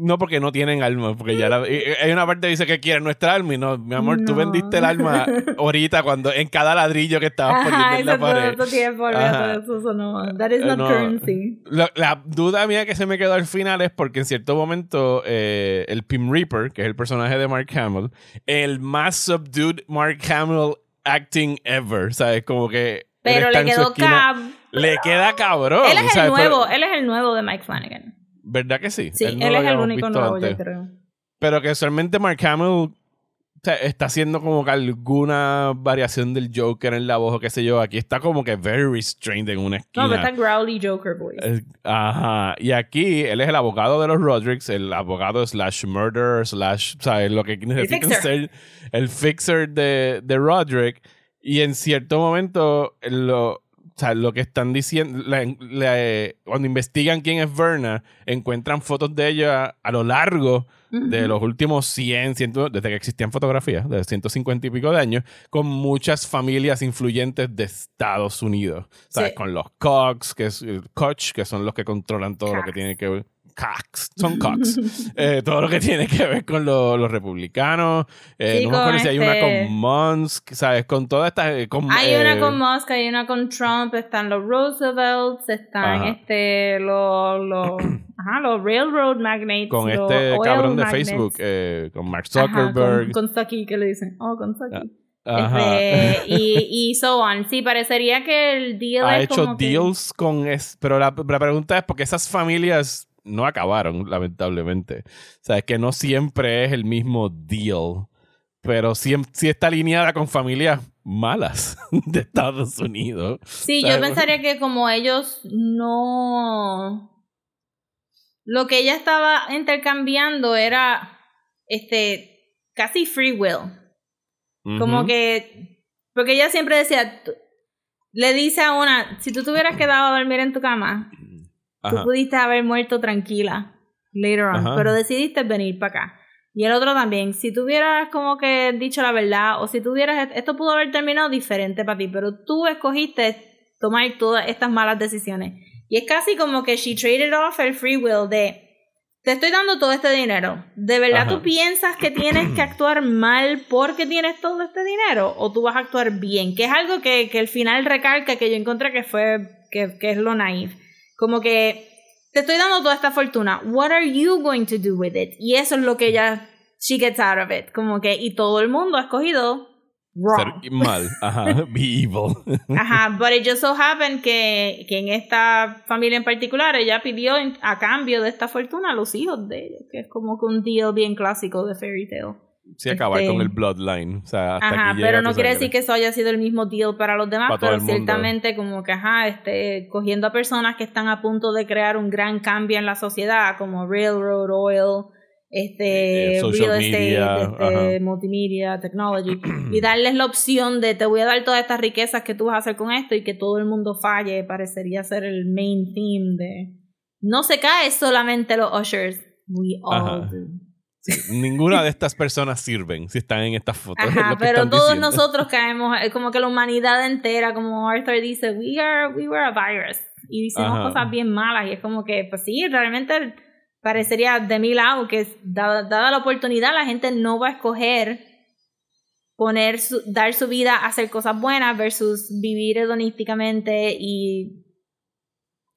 No, porque no tienen alma. Porque ya hay una parte que dice que quiere nuestra alma y no, mi amor, tú vendiste el alma ahorita cuando en cada ladrillo que estabas poniendo en la pared. Todo tiempo, eso no. That is not currency. La, duda mía que se me quedó al final es porque en cierto momento eh, el Pim Reaper, que es el personaje de Mark Hamill, el más subdued Mark Hamill acting ever, ¿sabes? Como que. Pero le quedó cabrón. Le queda cabrón. Él es el nuevo, él es el nuevo de Mike Flanagan. ¿Verdad que sí? Sí, él, es el único nuevo, yo creo. Pero que usualmente Mark Hamill está haciendo como que alguna variación del Joker en la voz o qué sé yo. Aquí está como que very restrained en una esquina. No, pero está growly Joker voice. ajá. Y aquí él es el abogado de los Rodricks, el abogado slash murderer slash, ¿sabes? Lo que necesitan ser el fixer de, de Roderick. Y en cierto momento lo o sea, lo que están diciendo, cuando investigan quién es Verna, encuentran fotos de ella a lo largo de los últimos 100, 100, desde que existían fotografías, de 150 y pico de años, con muchas familias influyentes de Estados Unidos. ¿Sabes? Con los Cox, que es Koch, que son los que controlan todo lo que tiene que ver Cox, son Cox. Eh, todo lo que tiene que ver con los republicanos. Eh, no me acuerdo si hay una con este Musk, ¿sabes? Con todas estas. Eh, hay una con Musk, hay una con Trump, están los Roosevelts, están este, los, los, ajá, los Railroad Magnates. Con este cabrón de Facebook, con Mark Zuckerberg. con, con que le dicen. Oh, con Stucky. Ajá. Este, y, y so on. Sí, parecería que el deal ha hecho deals con. Es, pero la, la pregunta es: porque esas familias no acabaron, lamentablemente. O sea, es que no siempre es el mismo deal, pero sí, está alineada con familias malas de Estados Unidos. Sí, yo pensaría que como ellos no... Lo que ella estaba intercambiando era este casi free will. Como que porque ella siempre decía le dice a una, si tú te hubieras quedado a dormir en tu cama, Tú pudiste haber muerto tranquila later on, pero decidiste venir para acá. Y el otro también, si tuvieras como que dicho la verdad, o si tuvieras, esto pudo haber terminado diferente para ti, pero tú escogiste tomar todas estas malas decisiones. Y es casi como que she traded off el free will de, te estoy dando todo este dinero. ¿De verdad tú piensas que tienes que actuar mal porque tienes todo este dinero? ¿O tú vas a actuar bien? Que es algo que, que el final recalca que yo encontré que fue, que, que es lo naive como que te estoy dando toda esta fortuna. What are you going to do with it? Y eso es lo que ella she gets out of it. Como que y todo el mundo ha escogido wrong. Ser mal, ajá, be evil. ajá, but it just so happened que, que en esta familia en particular ella pidió a cambio de esta fortuna a los hijos de ellos, que es como que un deal bien clásico de fairy tale. Sí, acabar con este, el bloodline. O sea, hasta ajá, pero no quiere decir que eso haya sido el mismo deal para los demás, pero ciertamente como que, ajá, este, cogiendo a personas que están a punto de crear un gran cambio en la sociedad, como Railroad, Oil, este, eh, real estate, este, multimedia, technology, y darles la opción de te voy a dar todas estas riquezas que tú vas a hacer con esto y que todo el mundo falle, parecería ser el main theme de... No se cae solamente los ushers, we all do ninguna de estas personas sirven si están en estas fotos. pero todos nosotros caemos, como que la humanidad entera, como Arthur dice, we are, we were a virus. Y hicimos cosas bien malas. Y es como que, pues sí, realmente parecería de mi lado que dada, la oportunidad, la gente no va a escoger poner su, dar su vida a hacer cosas buenas versus vivir hedonísticamente y,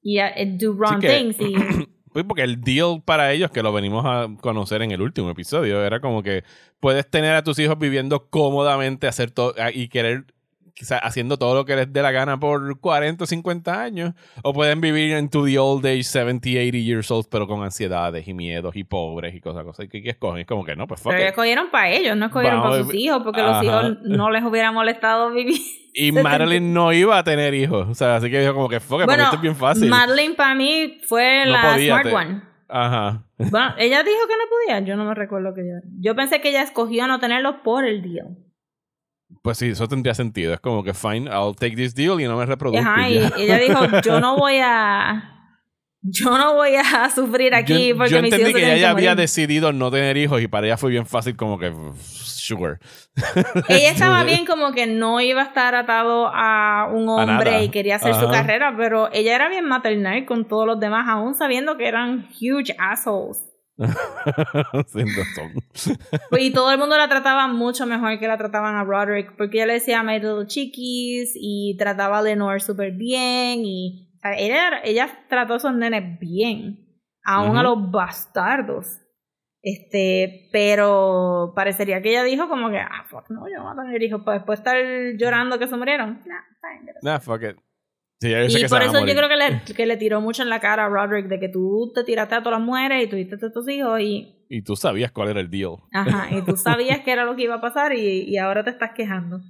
y do wrong things. Y, porque el deal para ellos, que lo venimos a conocer en el último episodio, era como que puedes tener a tus hijos viviendo cómodamente, hacer todo y querer quizás haciendo todo lo que les dé la gana por 40 o 50 años, o pueden vivir en to the old age, 70, 80 years old, pero con ansiedades y miedos y pobres y cosas, cosas. ¿Qué, qué escogen? Es como que no, pues fuck Pero it. escogieron para ellos, no escogieron Vamos, para sus hijos, porque los ajá. hijos no les hubiera molestado vivir. Y Madeline no iba a tener hijos, o sea, así que dijo como que fuck it, para mí Bueno, esto es bien fácil. Madeline para mí fue No la podía, smart te- one. Ajá. Bueno, ella dijo que no podía, yo no me recuerdo que ella. Yo pensé que ella escogió no tenerlos por el deal. Pues sí, eso tendría sentido. Es como que fine, I'll take this deal y no me reproduzco. Ajá, y ella dijo, yo no voy a. Yo no voy a sufrir aquí yo, porque yo mis entendí hijos que ella había morir. decidido no tener hijos y para ella fue bien fácil como que sure. Ella estaba bien como que no iba a estar atado a un A hombre y quería hacer su carrera, pero ella era bien maternal con todos los demás, aún sabiendo que eran huge assholes. Sin razón. Pues, Y todo el mundo la trataba mucho mejor que la trataban a Roderick, porque ella le decía My Little Chiquis y trataba a Lenore súper bien y o sea, ella, ella trató a esos nenes bien, aún a Ujú. los bastardos. Este, pero parecería que ella dijo como que, ah, fuck, no, yo no voy a tener hijos para después estar llorando que se murieron. Nah. Nah, fuck it. Sí, ya yo sé Y que por eso yo creo que le, que le tiró mucho en la cara a Roderick de que tú te tiraste a todas las mujeres y tuviste a tus hijos y Y tú sabías cuál era el deal. Ajá, y tú sabías que era lo que iba a pasar y, y ahora te estás quejando.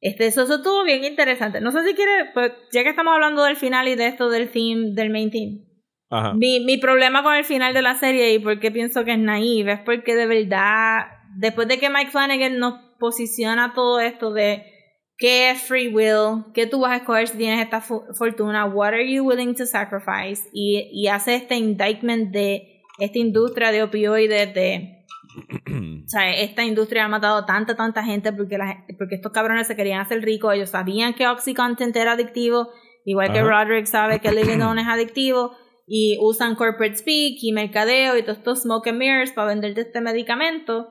Este, eso, eso estuvo bien interesante. No sé si quieres, pues, ya que estamos hablando del final y de esto del theme, del main theme. Ajá. Mi, mi problema con el final de la serie y por qué pienso que es naive es porque de verdad, después de que Mike Flanagan nos posiciona todo esto de qué es free will, qué tú vas a escoger si tienes esta fortuna, what are you willing to sacrifice, y, y hace este indictment de esta industria de opioides, de o sea, esta industria ha matado tanta, tanta gente porque, la, porque estos cabrones se querían hacer ricos. Ellos sabían que OxyContin era adictivo, igual que. Roderick sabe que Living es adictivo, y usan corporate speak y mercadeo y todos estos smoke and mirrors para venderte este medicamento.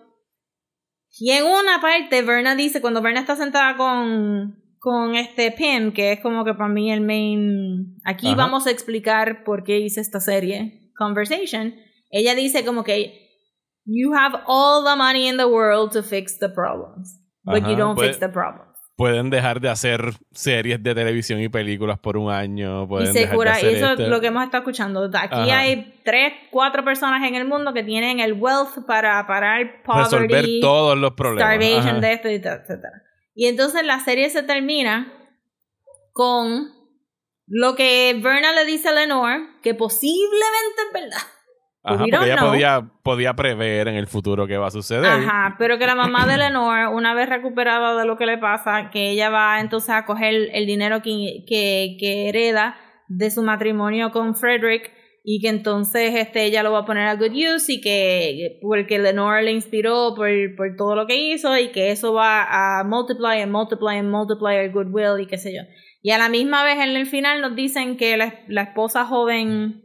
Y en una parte, Verna dice, cuando Verna está sentada con, con este Pim, que es como que para mí el main. Aquí Ajá. vamos a explicar por qué hice esta serie, Conversation. Ella dice como que You have all the money in the world to fix the problems, but Ajá, you don't pues- fix the problems. Pueden dejar de hacer series de televisión y películas por un año. Y Pueden se dejar de y hacer eso es lo que hemos estado escuchando. Aquí Ajá. hay tres, cuatro personas en el mundo que tienen el wealth para parar Resolver poverty, todos los problemas. starvation Ajá. de esto y etcétera. Y entonces la serie se termina con lo que Verna le dice a Lenore, que posiblemente es verdad. Ajá, porque ella know. podía, podía prever en el futuro qué va a suceder. Ajá, pero que la mamá de Lenore, una vez recuperada de lo que le pasa, que ella va entonces a coger el dinero que, que, que hereda de su matrimonio con Frederick y que entonces este, ella lo va a poner a good use y que porque Lenore le inspiró por, por todo lo que hizo y que eso va a multiply and multiply and multiply el goodwill y qué sé yo. Y a la misma vez en el final nos dicen que la, la esposa joven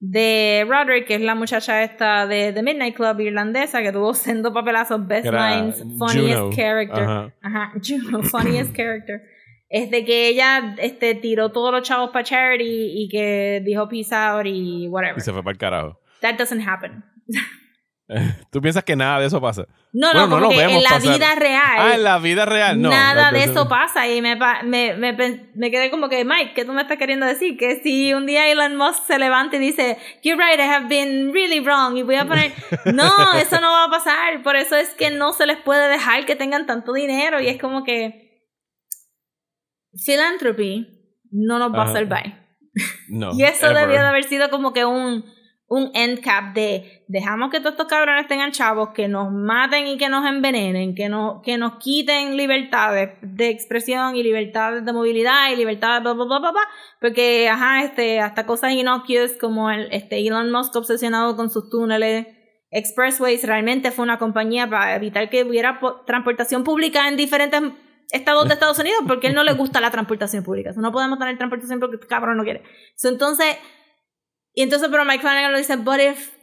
de Roderick, que es la muchacha esta de The Midnight Club irlandesa, que tuvo sendo papelazos, best era lines, funniest Juno. character. Ajá. Ajá, Juno, funniest character. Es de que ella este, tiró todos los chavos para charity y que dijo peace out y whatever. Y se fue para el carajo. That doesn't happen. ¿Tú piensas que nada de eso pasa? No, Bueno, no, no lo vemos en la pasar. vida real. Ah, en la vida real, no. Nada de eso pasa y me, me, me, quedé como que, Mike, ¿qué tú me estás queriendo decir? Que si un día Elon Musk se levanta y dice, You're right, I have been really wrong, y voy a poner, no, eso no va a pasar, por eso es que no se les puede dejar que tengan tanto dinero y es como que philanthropy no nos va a salvar. No, Y eso debió de haber sido como que un, un end cap de dejamos que todos estos cabrones tengan chavos, que nos maten y que nos envenenen, que, no, que nos quiten libertades de expresión y libertades de movilidad y libertades bla bla bla bla bla, porque ajá, este, hasta cosas innocuous como el este Elon Musk obsesionado con sus túneles expressways realmente fue una compañía para evitar que hubiera po- transportación pública en diferentes estados de Estados Unidos porque él no le gusta la transportación pública. No podemos tener transportación porque este cabrón no quiere. Entonces, y entonces, pero Mike Flanagan lo dice, but if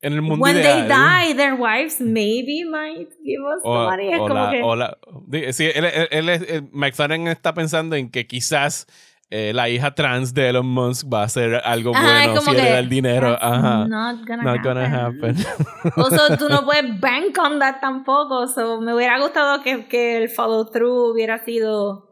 En el mundo when ideal. they die, their wives maybe might give us O, money. Es o como la- que, o la- di- sí, él, él- él es- eh, Mike Flanagan está pensando en que quizás eh, la hija trans de Elon Musk va a hacer algo bueno si le da el dinero. Ajá. Not gonna happen. o sea, tú no puedes bank on that tampoco. So, me hubiera gustado que, que el follow through hubiera sido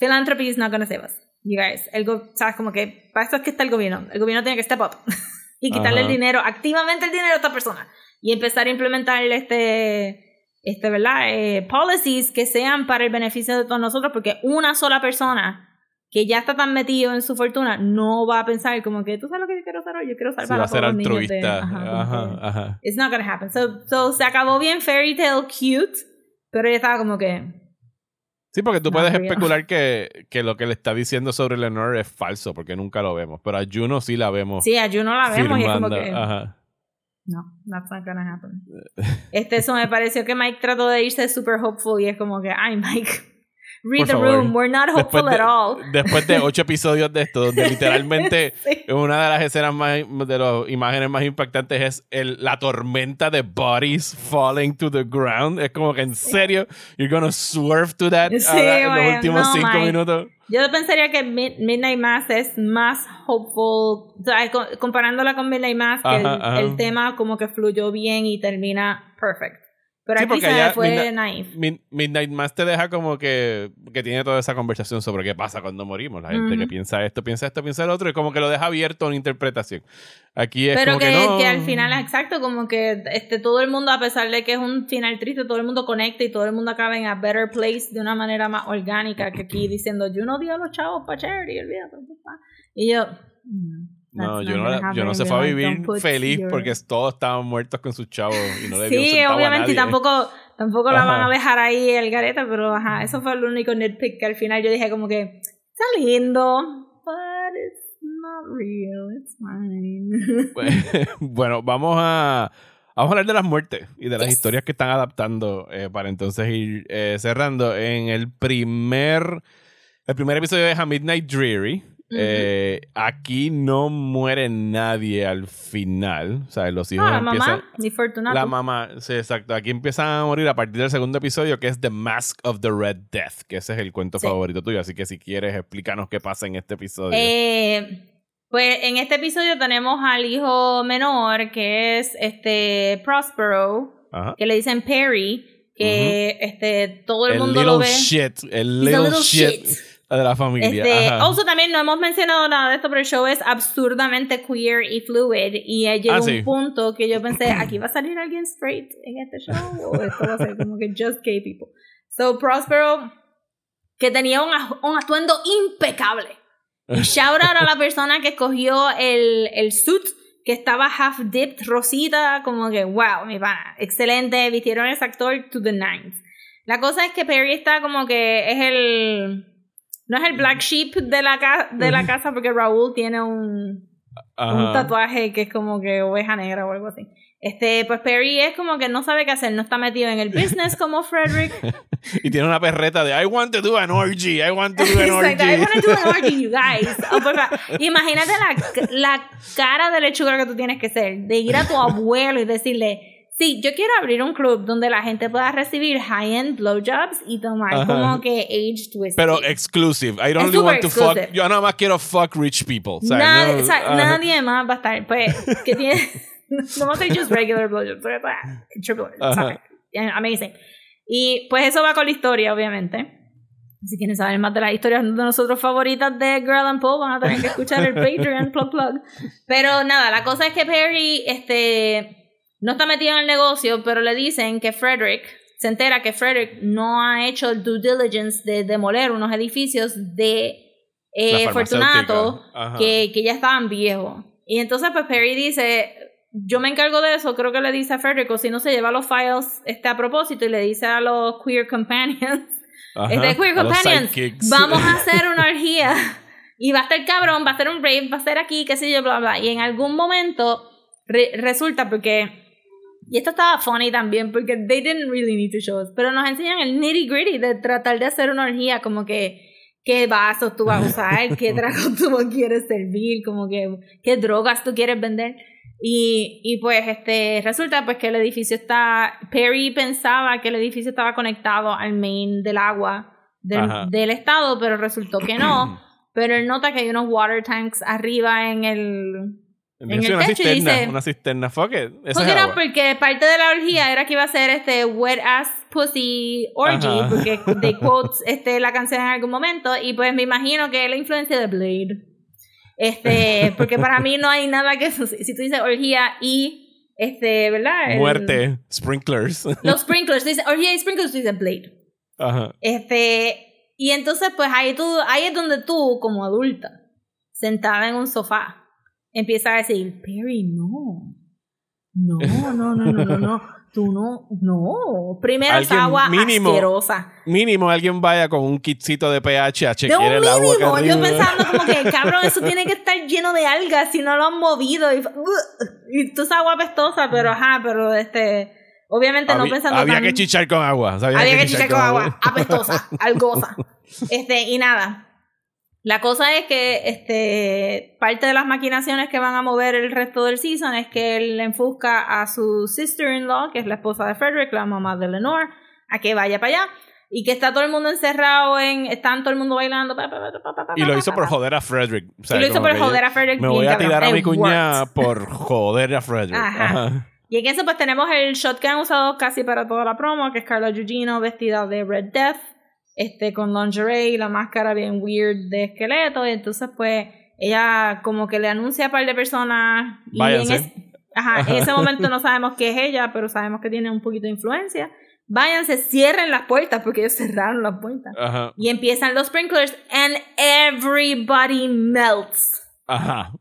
philanthropy is not gonna save us. You guys, el sabes como que para eso es que está el gobierno. El gobierno tiene que step up y quitarle el dinero, activamente el dinero a esta persona y empezar a implementar este este, ¿verdad? Eh, policies que sean para el beneficio de todos nosotros, porque una sola persona que ya está tan metido en su fortuna no va a pensar como que tú sabes lo que yo quiero hacer hoy, yo quiero salvar sí, va a, ser altruista. ajá, ajá, It's not gonna happen. So, so se acabó bien fairy tale cute, pero ella estaba como que Sí, porque tú puedes especular que, que, lo que le está diciendo sobre Lenore es falso, porque nunca lo vemos. Pero a Juno sí la vemos. Sí, a Juno la vemos y es como que. Ajá. No, that's not gonna happen. Este, eso me pareció que Mike trató de irse super hopeful y es como que, ay, Mike, Read the room, we're not hopeful at all. Después de ocho episodios de esto, donde literalmente una de las escenas más, de las imágenes más impactantes es el, la tormenta de bodies falling to the ground. Es como que en serio, you're gonna swerve to that en los últimos cinco minutos. Yo pensaría que Midnight Mass es más hopeful, o sea, comparándola con Midnight Mass, que el tema como que fluyó bien y termina perfect. Pero aquí se fue Midnight, Midnight Mass te deja como que, que tiene toda esa conversación sobre qué pasa cuando morimos. La gente que piensa esto, piensa esto, piensa el otro, y como que lo deja abierto a una interpretación. Aquí es Pero como que, no... que, al final, exacto, como que este, todo el mundo, a pesar de que es un final triste, todo el mundo conecta y todo el mundo acaba en a better place de una manera más orgánica que aquí diciendo, yo no di a los chavos para charity, olvídate. Y yo... No, yo no, yo no se fue a vivir feliz porque todos estaban muertos con sus chavos y no le dio Sí, obviamente, y tampoco, tampoco la van a dejar ahí el gareta, pero ajá, eso fue el único nitpick que al final yo dije como que está lindo, but it's not real, it's fine. bueno, vamos a, vamos a hablar de las muertes y de las historias que están adaptando eh, para entonces ir eh, cerrando. En el primer, el primer episodio de A Midnight Dreary, eh, aquí no muere nadie al final. O sea, los hijos la empiezan. Mamá, la mamá, sí, exacto. Aquí empiezan a morir a partir del segundo episodio, que es The Mask of the Red Death, que ese es el cuento favorito tuyo. Así que si quieres, explícanos qué pasa en este episodio. Eh, pues en este episodio tenemos al hijo menor, que es este Prospero, que le dicen Perry, que este todo el, mundo lo ve. Shit, el little, shit de la familia. Este, también no hemos mencionado nada de esto, pero el show es absurdamente queer y fluid. Y llegó ah, un punto que yo pensé, ¿aquí va a salir alguien straight en este show? ¿O esto va a ser como que just gay people? So, Prospero, que tenía un, un atuendo impecable. Y shout out a la persona que escogió el, el suit que estaba half dipped, rosita, como que, wow, mi pana, excelente, vistieron a ese actor to the nines. La cosa es que Perry está como que es el no es el black sheep de la, de la casa porque Raúl tiene un, un tatuaje que es como que oveja negra o algo así. Este, pues Perry es como que no sabe qué hacer, no está metido en el business como Frederick. y tiene una perreta de I want to do an orgy, I want to do an orgy. I want to do an orgy, you guys. Oh, imagínate la, la cara de lechuga que tú tienes que ser, de ir a tu abuelo y decirle, Sí, yo quiero abrir un club donde la gente pueda recibir high-end blowjobs y tomar como que age twist. Pero exclusive. I don't really want to fuck. Yo nada más quiero fuck rich people. O sea, o sea, nadie más va a estar. Pues, que tiene. no va a ser just regular blowjobs. Triple. Amazing. Y pues eso va con la historia, obviamente. Si quieren saber más de las historias de nosotros favoritas de Girl and Paul, van a tener que escuchar el Patreon plug plug. Pero nada, la cosa es que Perry, este no está metido en el negocio, pero le dicen que Frederick se entera que Frederick no ha hecho el due diligence de demoler unos edificios de eh, Fortunato que, que ya estaban viejos. Y entonces pues Perry dice, yo me encargo de eso, creo que le dice a Frederick, o si no se lleva los files este, a propósito y le dice a los queer companions, este, queer companions, vamos a hacer una orgía y va a estar cabrón, va a ser un rave, va a ser aquí, qué sé yo, bla, bla. Y en algún momento resulta porque y esto estaba funny también porque they didn't really need to show us. Pero nos enseñan el nitty gritty de tratar de hacer una orgía, como que qué vasos tú vas a usar, qué trago tú quieres servir, como que qué drogas tú quieres vender. Y, y pues este resulta pues que el edificio está Perry pensaba que el edificio estaba conectado al main del agua del, del estado, pero resultó que no. pero él nota que hay unos water tanks arriba en el en el una techo y cisterna, dice- una cisterna, fuck it. Fuck it up, porque parte de la orgía era que iba a ser este wet ass pussy orgy, Ajá. porque de quotes este, la canción en algún momento, y pues me imagino que es la influencia de Blade. Este, porque para mí no hay nada que si tú dices orgía y este, ¿verdad? El- Muerte, sprinklers. Los sprinklers, tú dices orgía y sprinklers, tú dices Blade. Ajá. Este, y entonces pues ahí tú, ahí es donde tú, como adulta, sentada en un sofá, empiezas a decir, Perry, no. No, no, no, no, no, no. Tú no, no. Primero es agua mínimo asquerosa. Mínimo alguien vaya con un kitcito de pH a De chequear un el agua mínimo. Yo pensando como que, cabrón, eso tiene que estar lleno de algas si no lo han movido. Y, y tú es agua apestosa, pero ajá, pero este. Obviamente no pensando había tan- que chichar con agua. había que chichar con agua, apestosa, algosa. Este, y nada. La cosa es que este, parte de las maquinaciones que van a mover el resto del season es que él le enfusca a su sister-in-law, que es la esposa de Frederick, la mamá de Lenore, a que vaya para allá. Y que está todo el mundo encerrado en. Están todo el mundo bailando. pa, pa, pa, pa, pa, pa, Y lo hizo por joder a Frederick. O sea, Y lo hizo por joder a Frederick. Me voy a tirar a mi cuñada por joder a Frederick. Ajá. Ajá. Y en eso pues tenemos el shot que han usado casi para toda la promo, que es Carla Gugino vestida de Red Death, este, con lingerie y la máscara bien weird de esqueleto. Y entonces pues ella como que le anuncia a un par de personas. Y en, es- ajá, en ese momento no sabemos qué es ella, pero sabemos que tiene un poquito de influencia. Váyanse, cierren las puertas, porque ellos cerraron las puertas. Ajá. Y empiezan los sprinklers and everybody melts. Ajá.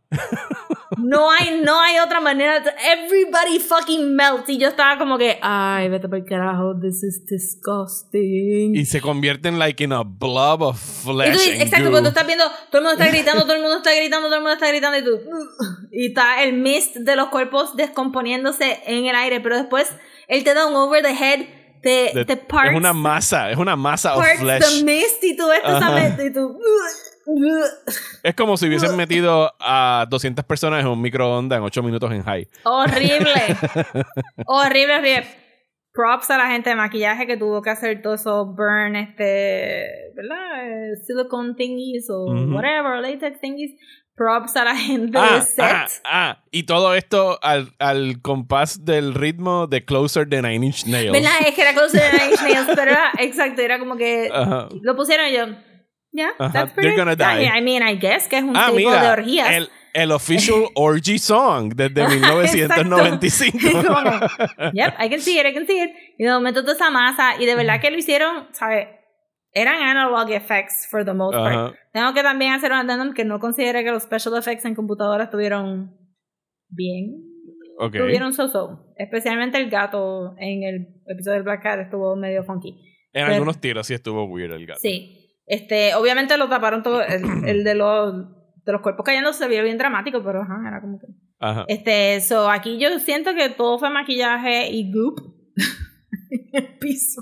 No hay, no hay otra manera. Everybody fucking melts. Y yo estaba como que, ay, vete por el carajo, this is disgusting. Y se convierte en like in a blob of Y flesh. tú, and exacto, goo. cuando estás viendo, todo el mundo está gritando, todo el mundo está gritando, todo el mundo está gritando, y tú, y está el mist de los cuerpos descomponiéndose en el aire, pero después él te da un over the head, te, De- te parts, es una masa, es una masa of flesh. the mist, y tú esa Ajá. mist, y tú. Es como si hubiesen metido a 200 personas en un microondas en 8 minutos en high. Horrible. horrible, horrible. Props a la gente de maquillaje que tuvo que hacer todo eso burn, este, ¿verdad? Eh, Silicone thingies o Ujú. whatever, latex thingies. Props a la gente Ah, de set. ah, ah, y todo esto al, al compás del ritmo de Closer de Nine Inch Nails. ¿Verdad? Es que era Closer than Nine Inch Nails, pero era, exacto, era como que Ajá. lo pusieron y yo, yeah, Ajá, that's pretty. you're gonna die. I mean, I guess que es un Ah, tipo de mira, orgías. el, el official orgy song desde 1995. Como que, yep, I can see it, I can see it. Y de momento toda esa masa, y de verdad que lo hicieron, ¿sabes? Eran analog effects for the most part. Ajá. Tengo que también hacer un addendum que no considere que los special effects en computadora estuvieron bien. Ok. Estuvieron so-so. Especialmente el gato en el episodio del Black Cat estuvo medio funky. En pero- algunos tiros sí estuvo weird el gato. Sí. Este, obviamente lo taparon todo. El, el de los de los cuerpos cayendo se vio bien dramático, pero ajá, era como que. Ajá. Este, so aquí yo siento que todo fue maquillaje y goop en el piso.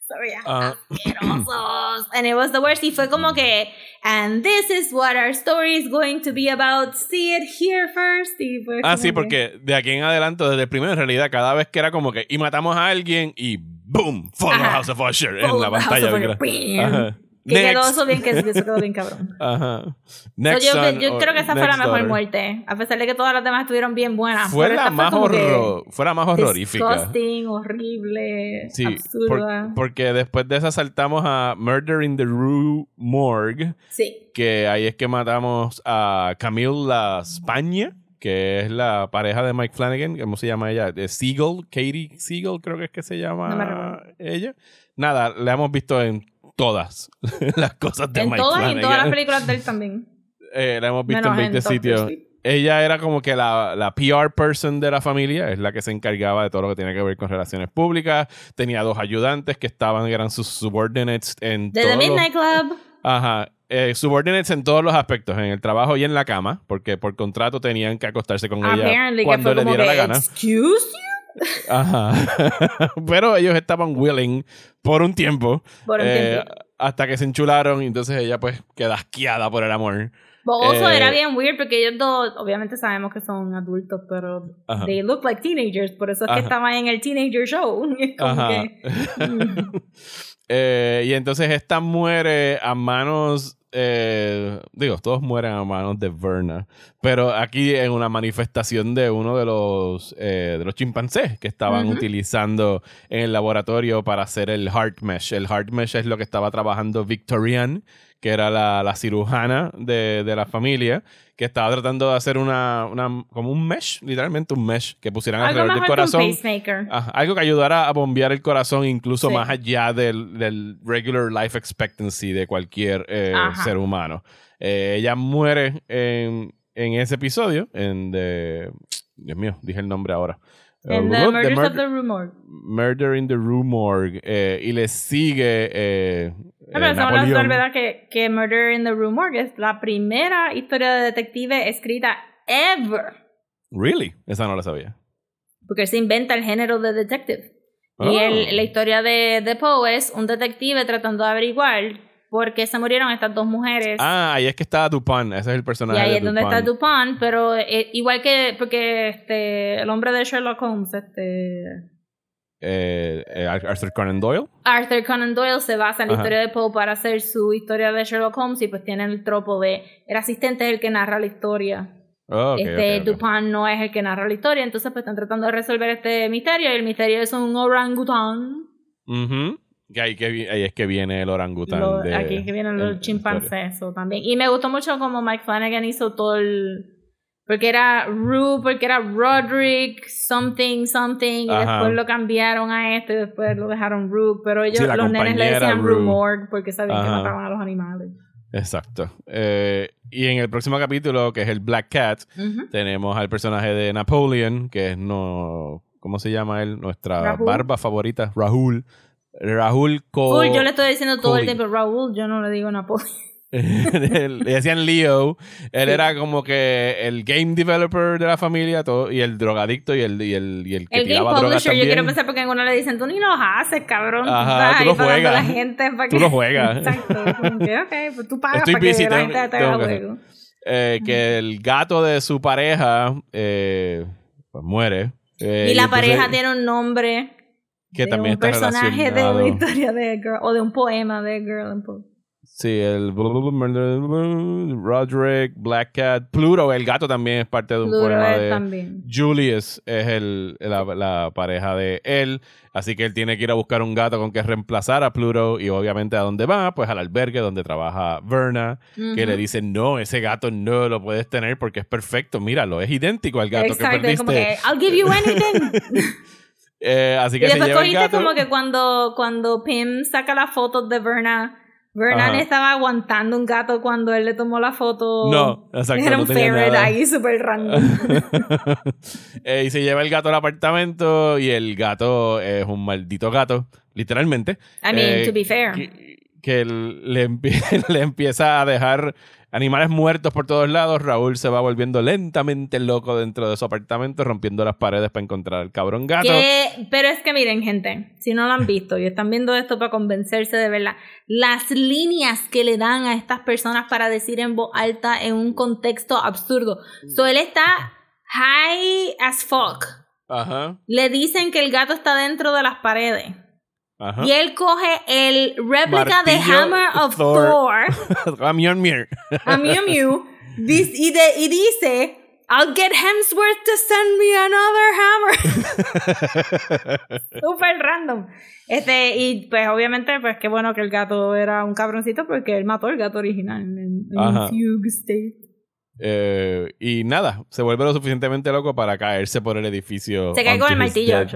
Se veía Ah. asquerosos. And it was the worst. Y fue como que, and this is what our story is going to be about. See it here first. Y fue Ah, sí, que- porque de aquí en adelante, desde el primero, en realidad, cada vez que era como que y matamos a alguien y ¡boom! Follow Ajá. House of Usher en la pantalla. Que quedó Next. eso bien, que eso quedó bien cabrón. Ajá. So, Next yo creo que esa fue la mejor daughter. muerte. A pesar de que todas las demás estuvieron bien buenas. Fue la, más horror, fue la más horrorífica. Disgusting, horrible, Sí, por- absurda. porque después de esa saltamos a Murder in the Rue Morgue, Sí. que ahí es que matamos a Camille La España, que es la pareja de Mike Flanagan, ¿cómo se llama ella? De Siegel, Katie Siegel creo que es que se llama No ella. Nada, la hemos visto en todas las cosas de En Mike todas y en Flanagan. todas las películas de él también. Eh, la hemos visto Menos en 20 Doctor sitios. Ella era como que la, la PR person de la familia, es la que se encargaba de todo lo que tiene que ver con relaciones públicas. Tenía dos ayudantes que estaban, eran sus subordinates en De The los- Midnight Club. Ajá. Eh, subordinates en todos los aspectos, en el trabajo y en la cama, porque por contrato tenían que acostarse con ella Apparently, que cuando le diera que, la gana. Excuse you? Ajá. Pero ellos estaban willing por un tiempo, Por un eh, tiempo. hasta que se enchularon y entonces ella pues queda asqueada por el amor. Bogoso eh, era bien weird porque ellos dos, obviamente sabemos que son adultos, pero Ajá. they look like teenagers. Por eso es Ajá. que estaban en el teenager show. Ajá. que, mm. Eh, y entonces esta muere a manos eh, digo, todos mueren a manos de Verna, pero aquí en una manifestación de uno de los, eh, de los chimpancés que estaban utilizando en el laboratorio para hacer el heart mesh. El heart mesh es lo que estaba trabajando Victorian, que era la, la cirujana de, de, la familia, que estaba tratando de hacer una, una, como un mesh, literalmente un mesh, que pusieran alrededor del corazón. algo que ayudara a bombear el corazón incluso más allá del, del, regular life expectancy de cualquier eh, ser humano. Eh, ella muere en, en, ese episodio, en de... Dios mío, dije el nombre ahora. En the, Murders of the. Murder in the Rue Morgue. Eh, y le sigue. Eh, no, pero eh, la verdad que, que Murder in the Rue Morgue es la primera historia de detective escrita ever. Really? Esa no la sabía. Porque se inventa el género de detective. Y el, la historia de, de Poe es un detective tratando de averiguar porque se murieron estas dos mujeres. Ah, ahí es que está Dupin, ese es el personaje. Y ahí es donde está Dupin, pero eh, igual que porque este el hombre de Sherlock Holmes, este eh, eh, Arthur Conan Doyle. Arthur Conan Doyle se basa en la historia de Poe para hacer su historia de Sherlock Holmes y pues tiene el tropo de el asistente es el que narra la historia. Oh, este Dupin no es el que narra la historia, entonces pues están tratando de resolver este misterio y el misterio es un orangután. Uh que ahí, que ahí es que viene el orangután. aquí es que vienen los chimpancés también. Y me gustó mucho como Mike Flanagan hizo todo el... Porque era Rue, porque era Roderick, something, something, y después lo cambiaron a este, y después lo dejaron Rue, pero ellos, los nenes le decían Rue Morgue porque sabían que mataban a los animales. Exacto. Eh, y en el próximo capítulo, que es el Black Cat, tenemos al personaje de Napoleon, que es no... ¿Cómo se llama él? Nuestra barba favorita, Rahul Rahul Co yo le estoy diciendo todo el tiempo Raúl, yo no le digo Napoleon. le decían Leo. Él era como que el game developer de la familia todo, y el drogadicto y el, y el, y el que el tiraba game publisher, yo quiero pensar porque uno le dicen, tú ni los haces, cabrón. Ajá, tú, lo juegas. La gente para tú lo juegas. Exacto. ok, pues tú pagas para que la gente te haga juego. Eh, que el gato de su pareja eh, pues muere. Eh, y la pareja tiene un nombre que también un personaje de una historia de Girl o de un poema de Girl and Poe. Sí, el Roderick, Black Cat, Pluto, el gato también es parte de un poema de también. Julius es el, la, pareja de él, así que él tiene que ir a buscar un gato con que reemplazar a Pluto y obviamente a dónde va, pues al albergue donde trabaja Verna, que le dice, no, ese gato no lo puedes tener porque es perfecto, míralo, es idéntico al gato que perdiste. Como que, I'll give you anything. Eh, así que y después se cogiste el como que cuando, cuando Pim saca las fotos de Verna, Vernon estaba aguantando un gato cuando él le tomó la foto. No, exacto. Era un ferret ahí súper random. eh, y se lleva el gato al apartamento y el gato es un maldito gato, literalmente. I mean, eh, to be fair. Que, que le, le empieza a dejar Animales muertos por todos lados. Raúl se va volviendo lentamente loco dentro de su apartamento, rompiendo las paredes para encontrar al cabrón gato. Pero es que miren, gente, si no lo han visto y están viendo esto para convencerse de verla, las líneas que le dan a estas personas para decir en voz alta en un contexto absurdo. So él está high as fuck. Ajá. Le dicen que el gato está dentro de las paredes. Y él coge el réplica de Hammer of Thor. a Mjolnir. a Mjolnir. Y, y dice, I'll get Hemsworth to send me another hammer. Super random. Este, y pues obviamente, pues qué bueno que el gato era un cabroncito porque él mató el gato original en, Fugue State. Eh, y nada, se vuelve lo suficientemente loco para caerse por el edificio. Se cae con el martillo,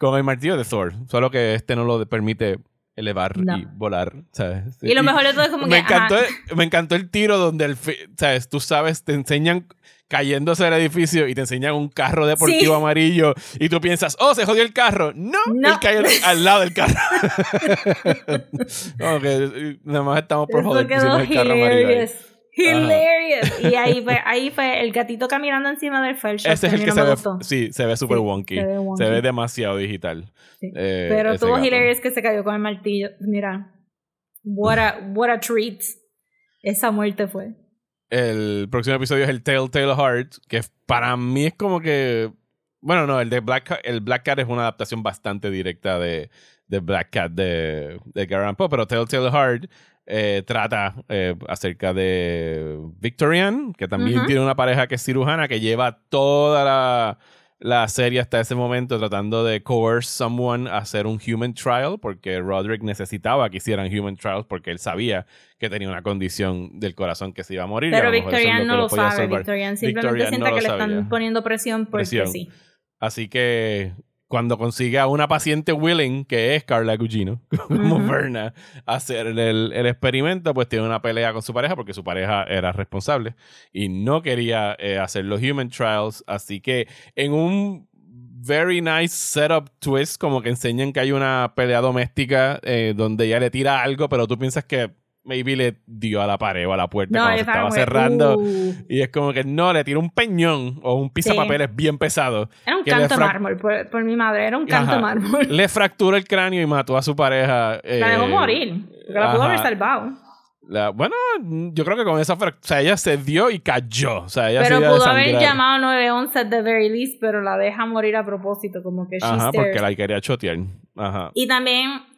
Con el martillo de Thor, solo que este no lo permite elevar y volar, ¿sabes? Y lo mejor de todo es como me que... Encantó me encantó el tiro donde, el, ¿sabes? Tú sabes, te enseñan cayéndose del edificio y te enseñan un carro deportivo amarillo y tú piensas, oh, se jodió el carro. No, él cayó al lado del carro. como que nada más estamos por joder el carro amarillo. Hilarious. Y ahí fue, ahí fue el gatito caminando encima del fell Ese es el que se ve, sí, se ve súper wonky. Se ve, demasiado digital. Eh, Pero tuvo hilarious que se cayó con el martillo. Mira, what a, what a treat. Esa muerte fue. El próximo episodio es el Telltale Heart, que para mí es como que Bueno, no, el de Black Cat, el Black Cat es una adaptación bastante directa de, de Black Cat de, de Garan Poe, pero Telltale Heart eh, trata eh, acerca de Victorian, que también tiene una pareja que es cirujana, que lleva toda la, la, serie hasta ese momento tratando de coerce someone a hacer un human trial, porque Roderick necesitaba que hicieran human trials porque él sabía que tenía una condición del corazón que se iba a morir. Pero Victorian no lo, sabe, Victorian simplemente siente que le están poniendo presión porque sí. Así que cuando consigue a una paciente willing, que es Carla Gugino, como Verna, hacer el, experimento, pues tiene una pelea con su pareja porque su pareja era responsable y no quería eh, hacer los human trials. Así que en un very nice setup twist, como que enseñan que hay una pelea doméstica eh, donde ella le tira algo, pero tú piensas que maybe le dio a la pared o a la puerta cuando se estaba cerrando. Uh. Y es como que no, le tiró un peñón o un pisapapeles bien pesado. Era un canto mármol, por, mi madre, era un canto mármol. Le fracturó el cráneo y mató a su pareja. la dejó eh, morir, porque la pudo haber salvado. bueno, yo creo que con esa fractura, o sea, ella se dio y cayó. O sea, ella pero se pudo haber llamado 911 at the very least, pero la deja morir a propósito, como que Ajá, porque la quería chotear. Ajá. Y también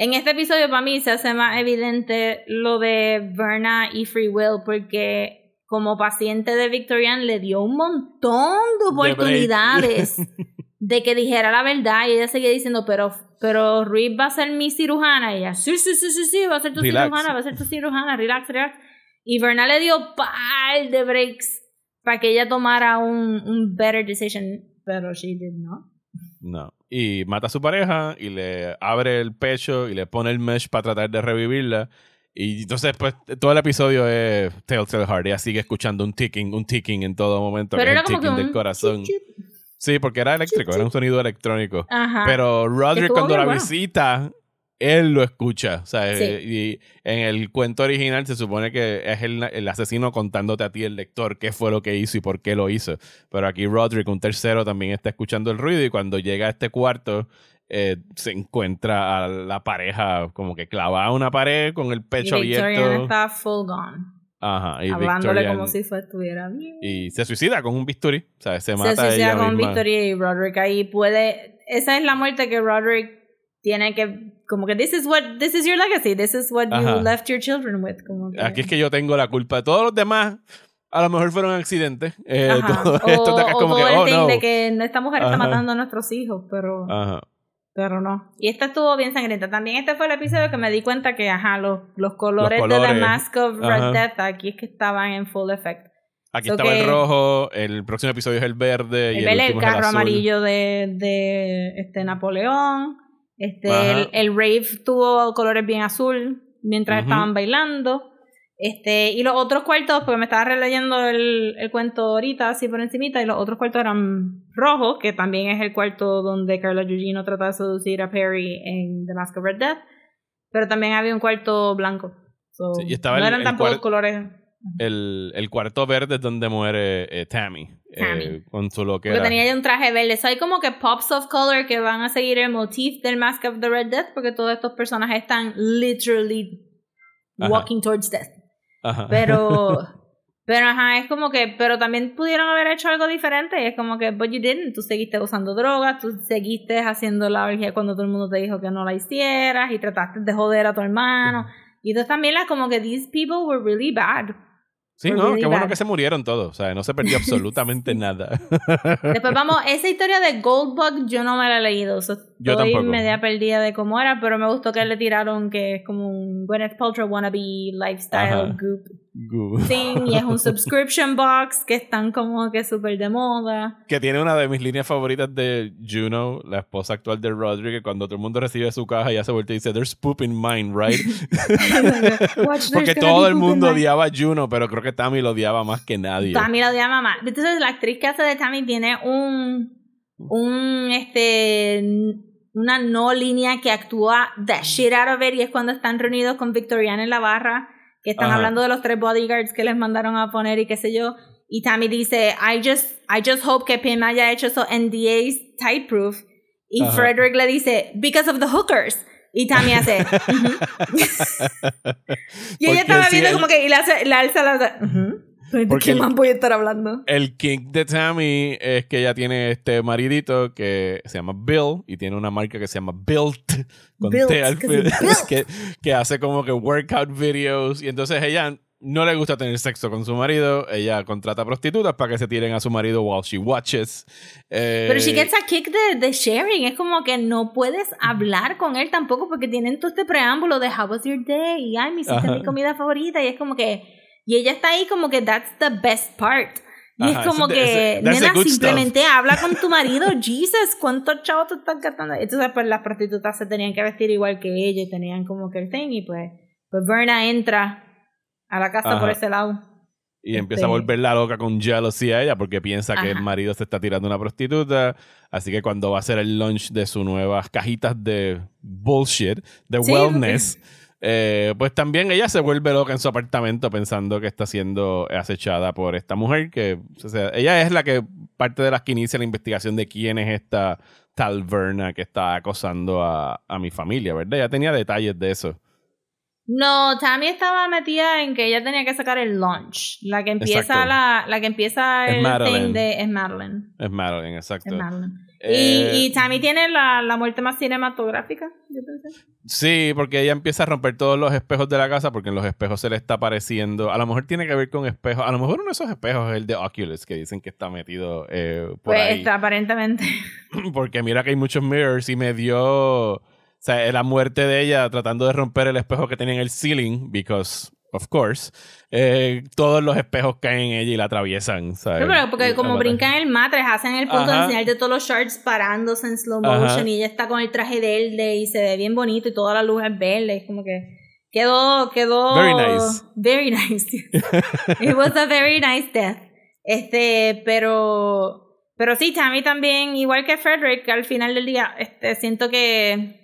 en este episodio para mí se hace más evidente lo de Verna y Free Will porque como paciente de Victorian le dio un montón de oportunidades de, que dijera la verdad y ella seguía diciendo, pero, pero Ruiz va a ser mi cirujana y ella, sí, sí, sí, sí, sí, va a ser tu cirujana, va a ser tu cirujana, relax, relax. Y Verna le dio par de breaks para que ella tomara un, un better decision, pero she did not. No y mata a su pareja y le abre el pecho y le pone el mesh para tratar de revivirla. Y entonces, pues, todo el episodio es Telltale Heart. Ella sigue escuchando un ticking, un ticking en todo momento. Pero era el ticking del corazón. Sí, porque era eléctrico, era un sonido electrónico. Pero Roderick cuando la visita, él lo escucha. O sea, eh, y en el cuento original se supone que es el, asesino contándote a ti, el lector, qué fue lo que hizo y por qué lo hizo. Pero aquí Roderick, un tercero, también está escuchando el ruido y cuando llega a este cuarto eh, se encuentra a la pareja como que clavada a una pared con el pecho y abierto. está full gone. Ajá, y Hablándole como si estuviera bien. Y se suicida con un bisturí. O sea, se mata Se suicida con un bisturí y Roderick ahí puede... Esa es la muerte que Roderick tiene que como que this is what this is your legacy this is what you left your children with como aquí es que yo tengo la culpa. De todos los demás a lo mejor fueron accidentes eh, todo o, esto de acá como que oh, no. de que esta mujer está matando a nuestros hijos pero pero no. Y esta estuvo bien sangrienta. También este fue el episodio que me di cuenta que ajá los, los, colores, de The Mask of Red Death aquí es que estaban en full effect. Aquí estaba el rojo, el próximo episodio es el verde. El, y el, el carro amarillo de, de este Napoleón. Este, el, rave tuvo colores bien azul mientras estaban bailando. Este, y los otros cuartos, porque me estaba releyendo el, el, cuento ahorita, así por encimita, y los otros cuartos eran rojos, que también es el cuarto donde Carla Gugino trata de seducir a Perry en The Mask of Red Death. Pero también había un cuarto blanco. y no eran tampoco colores el, el cuarto verde es donde muere eh, Tammy. Eh, con su loquera. Porque tenía un traje verde. So hay como que pops of color que van a seguir el motif del Mask of the Red Death porque todos estos personajes están literally walking towards death. Pero... Pero ajá, es como que, pero también pudieron haber hecho algo diferente. Es como que, but you didn't. Tú seguiste usando drogas, tú seguiste haciendo la orgía cuando todo el mundo te dijo que no la hicieras y trataste de joder a tu hermano. Y entonces también las como que these people were really bad. Sí, no, qué bueno que se murieron todos. O sea, no se perdió absolutamente nada. Después vamos, esa historia de Goldbug yo no me la he leído. O sea, yo estoy media perdida de cómo era, pero me gustó que le tiraron que es como un Gwyneth Paltrow wannabe lifestyle thing y es un subscription box que están como que súper de moda. Que tiene una de mis líneas favoritas de Juno, la esposa actual de Roderick, que cuando todo el mundo recibe su caja ya se vuelve y dice, there's poop in mine, right? Porque todo el mundo odiaba a Juno, pero creo que Tammy lo odiaba más que nadie. Tammy lo odiaba más. Entonces la actriz que hace de Tammy tiene un, un, este, una no línea que actúa the shit out of it y es cuando están reunidos con Victoriana en la barra que están hablando de los tres bodyguards que les mandaron a poner y qué sé yo. Y Tammy dice, I just, I just hope que Pim haya hecho eso NDAs tight proof. Y Frederick le dice, because of the hookers. Y Tammy hace. y ella estaba viendo como que y le, hace, alza la. ¿De qué más voy a estar hablando? El king de Tammy es que ella tiene este maridito que se llama Bill y tiene una marca que se llama Built, con T al que, que hace como que workout videos y entonces ella no le gusta tener sexo con su marido. Ella contrata prostitutas para que se tiren a su marido while she watches. Pero she gets a kick de, sharing. Es como que no puedes hablar con él tampoco porque tienen todo este preámbulo de How was your day? Y ay, me hiciste mi comida favorita. Y es como que. Y ella está ahí como que that's the best part. Y es como que, nena, simplemente habla con tu marido. Jesus, ¿cuántos chavos te están gastando? Entonces, pues las prostitutas se tenían que vestir igual que ella y tenían como que el thing. Y pues, pues Verna entra a la casa por ese lado. Y empieza a este volver la loca con jealousy a ella porque piensa que el marido se está tirando una prostituta. Así que cuando va a hacer el lunch de sus nuevas cajitas de bullshit, de wellness, eh, pues también ella se vuelve loca en su apartamento pensando que está siendo acechada por esta mujer. Que o sea, ella es la que parte de las que inicia la investigación de quién es esta tal Verna que está acosando a, a mi familia, ¿verdad? Ya tenía detalles de eso. No, Tammy estaba metida en que ella tenía que sacar el lunch. La que empieza la, la que empieza el thing de es Madeline. Es Madeline, exacto. Es Madeline. Y, eh, Tammy tiene la, la, muerte más cinematográfica, yo pensé. Sí, porque ella empieza a romper todos los espejos de la casa porque en los espejos se le está apareciendo. A lo mejor tiene que ver con espejos. A lo mejor uno de esos espejos es el de Oculus que dicen que está metido eh, por pues Está, aparentemente. Porque mira que hay muchos mirrors y me dio o sea, la muerte de ella tratando de romper el espejo que tenía en el ceiling, because, of course, eh, todos los espejos caen en ella y la atraviesan. ¿sabes? pero porque como brincan el matres, hacen el punto de enseñarte todos los shards parándose en slow motion y ella está con el traje verde y se ve bien bonito y toda la luz es verde. Es como que quedó, quedó. Very nice. Very nice. It was a very nice death. Este, pero. Pero sí, Tammy también, igual que Frederick, al final del día, este, siento que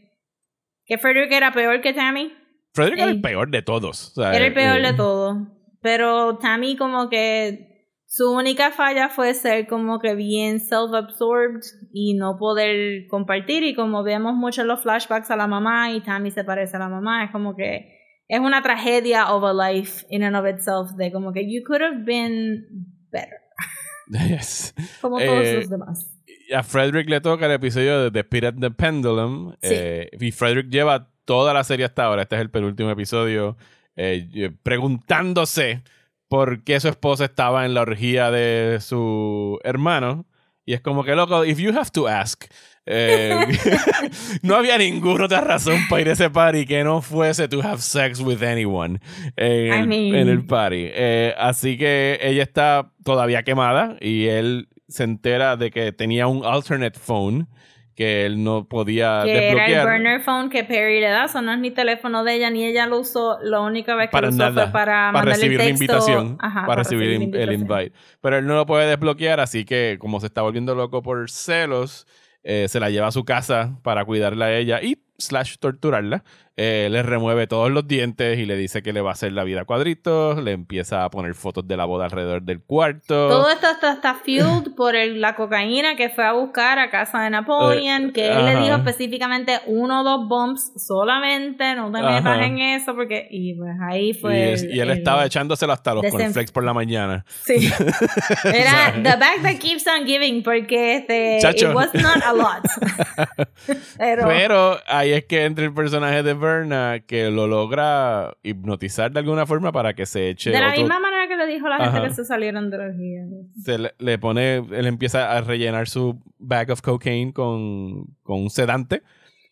que Frederick era peor que Tammy. Frederick era el peor de todos. era el peor de eh, todos. Pero Tammy como que su única falla fue ser como que bien self-absorbed y no poder compartir. Y como vemos mucho en los flashbacks a la mamá y Tammy se parece a la mamá, es como que es una tragedia of a life in and of itself de como que you could have been better. Yes. como todos eh, los demás a Frederick le toca el episodio de The Spirit the Pendulum. Eh, y Frederick lleva toda la serie hasta ahora. Este es el penúltimo episodio. Eh, preguntándose por qué su esposa estaba en la orgía de su hermano. Y es como que, loco, if you have to ask. Eh, no había ninguna otra razón para ir a ese party que no fuese to have sex with anyone en, en el party. así que ella está todavía quemada y él se entera de que tenía un alternate phone que él no podía que desbloquear. era el burner phone que Perry le da, eso no es ni teléfono de ella, ni ella lo usó, la única vez que lo usó fue para, para recibir la invitación, para, recibir, el invite. Pero él no lo puede desbloquear, así que como se está volviendo loco por celos, eh, se la lleva a su casa para cuidarla a ella y slash torturarla eh, le remueve todos los dientes y le dice que le va a hacer la vida cuadritos, le empieza a poner fotos de la boda alrededor del cuarto. Todo esto está, fueled por la cocaína que fue a buscar a casa de Napoleon, eh, que él le dijo específicamente uno o dos bumps solamente, no te metas en eso, porque. Y pues ahí fue. Y, él estaba echándoselo hasta los cornflakes por la mañana. Sí. Era the bag that keeps on giving, porque este. It was not a lot. Pero, Pero ahí es que entra el personaje de que lo logra hipnotizar de alguna forma para que se eche. De la misma manera que le dijo a la gente que se salieron de los guías. Se le, pone, él empieza a rellenar su bag of cocaine con, con un sedante.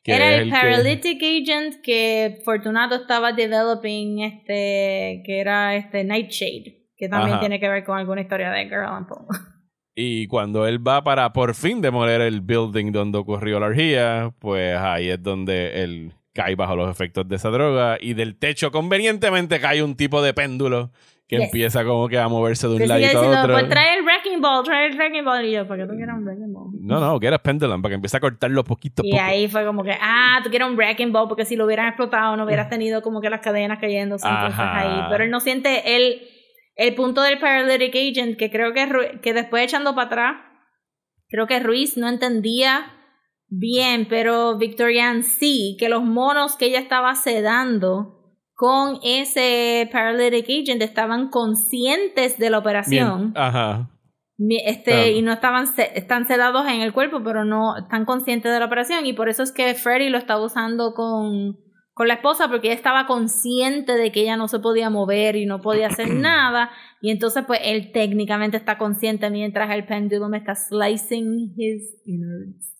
Era el, paralytic agent que Fortunato estaba developing, este, que era este Nightshade, que también tiene que ver con alguna historia de Girl and Y cuando él va para por fin demoler el building donde ocurrió la orgía, pues ahí es donde él cae bajo los efectos de esa droga y del techo convenientemente cae un tipo de péndulo que empieza como que a moverse de un lado a otro. Pues trae el wrecking ball, trae el wrecking ball. Y yo, ¿para qué tú quieres un wrecking ball? No, no, que era pendulum, para que empiece a cortarlo poquito a Y ahí fue como que, ah, tú quieres un wrecking ball, porque si lo hubieran explotado no hubieras tenido como que las cadenas cayendo entonces ahí. Pero él no siente el, el punto del paralytic agent, que creo que, que después echando para atrás, creo que Ruiz no entendía Bien, pero Victorian sí, que los monos que ella estaba sedando con ese paralytic agent estaban conscientes de la operación. Ajá. Este, y no estaban están sedados en el cuerpo, pero no están conscientes de la operación. Y por eso es que Freddy lo estaba usando con, con la esposa, porque ella estaba consciente de que ella no se podía mover y no podía hacer nada. Y entonces, pues, él técnicamente está consciente mientras el me está slicing his innards.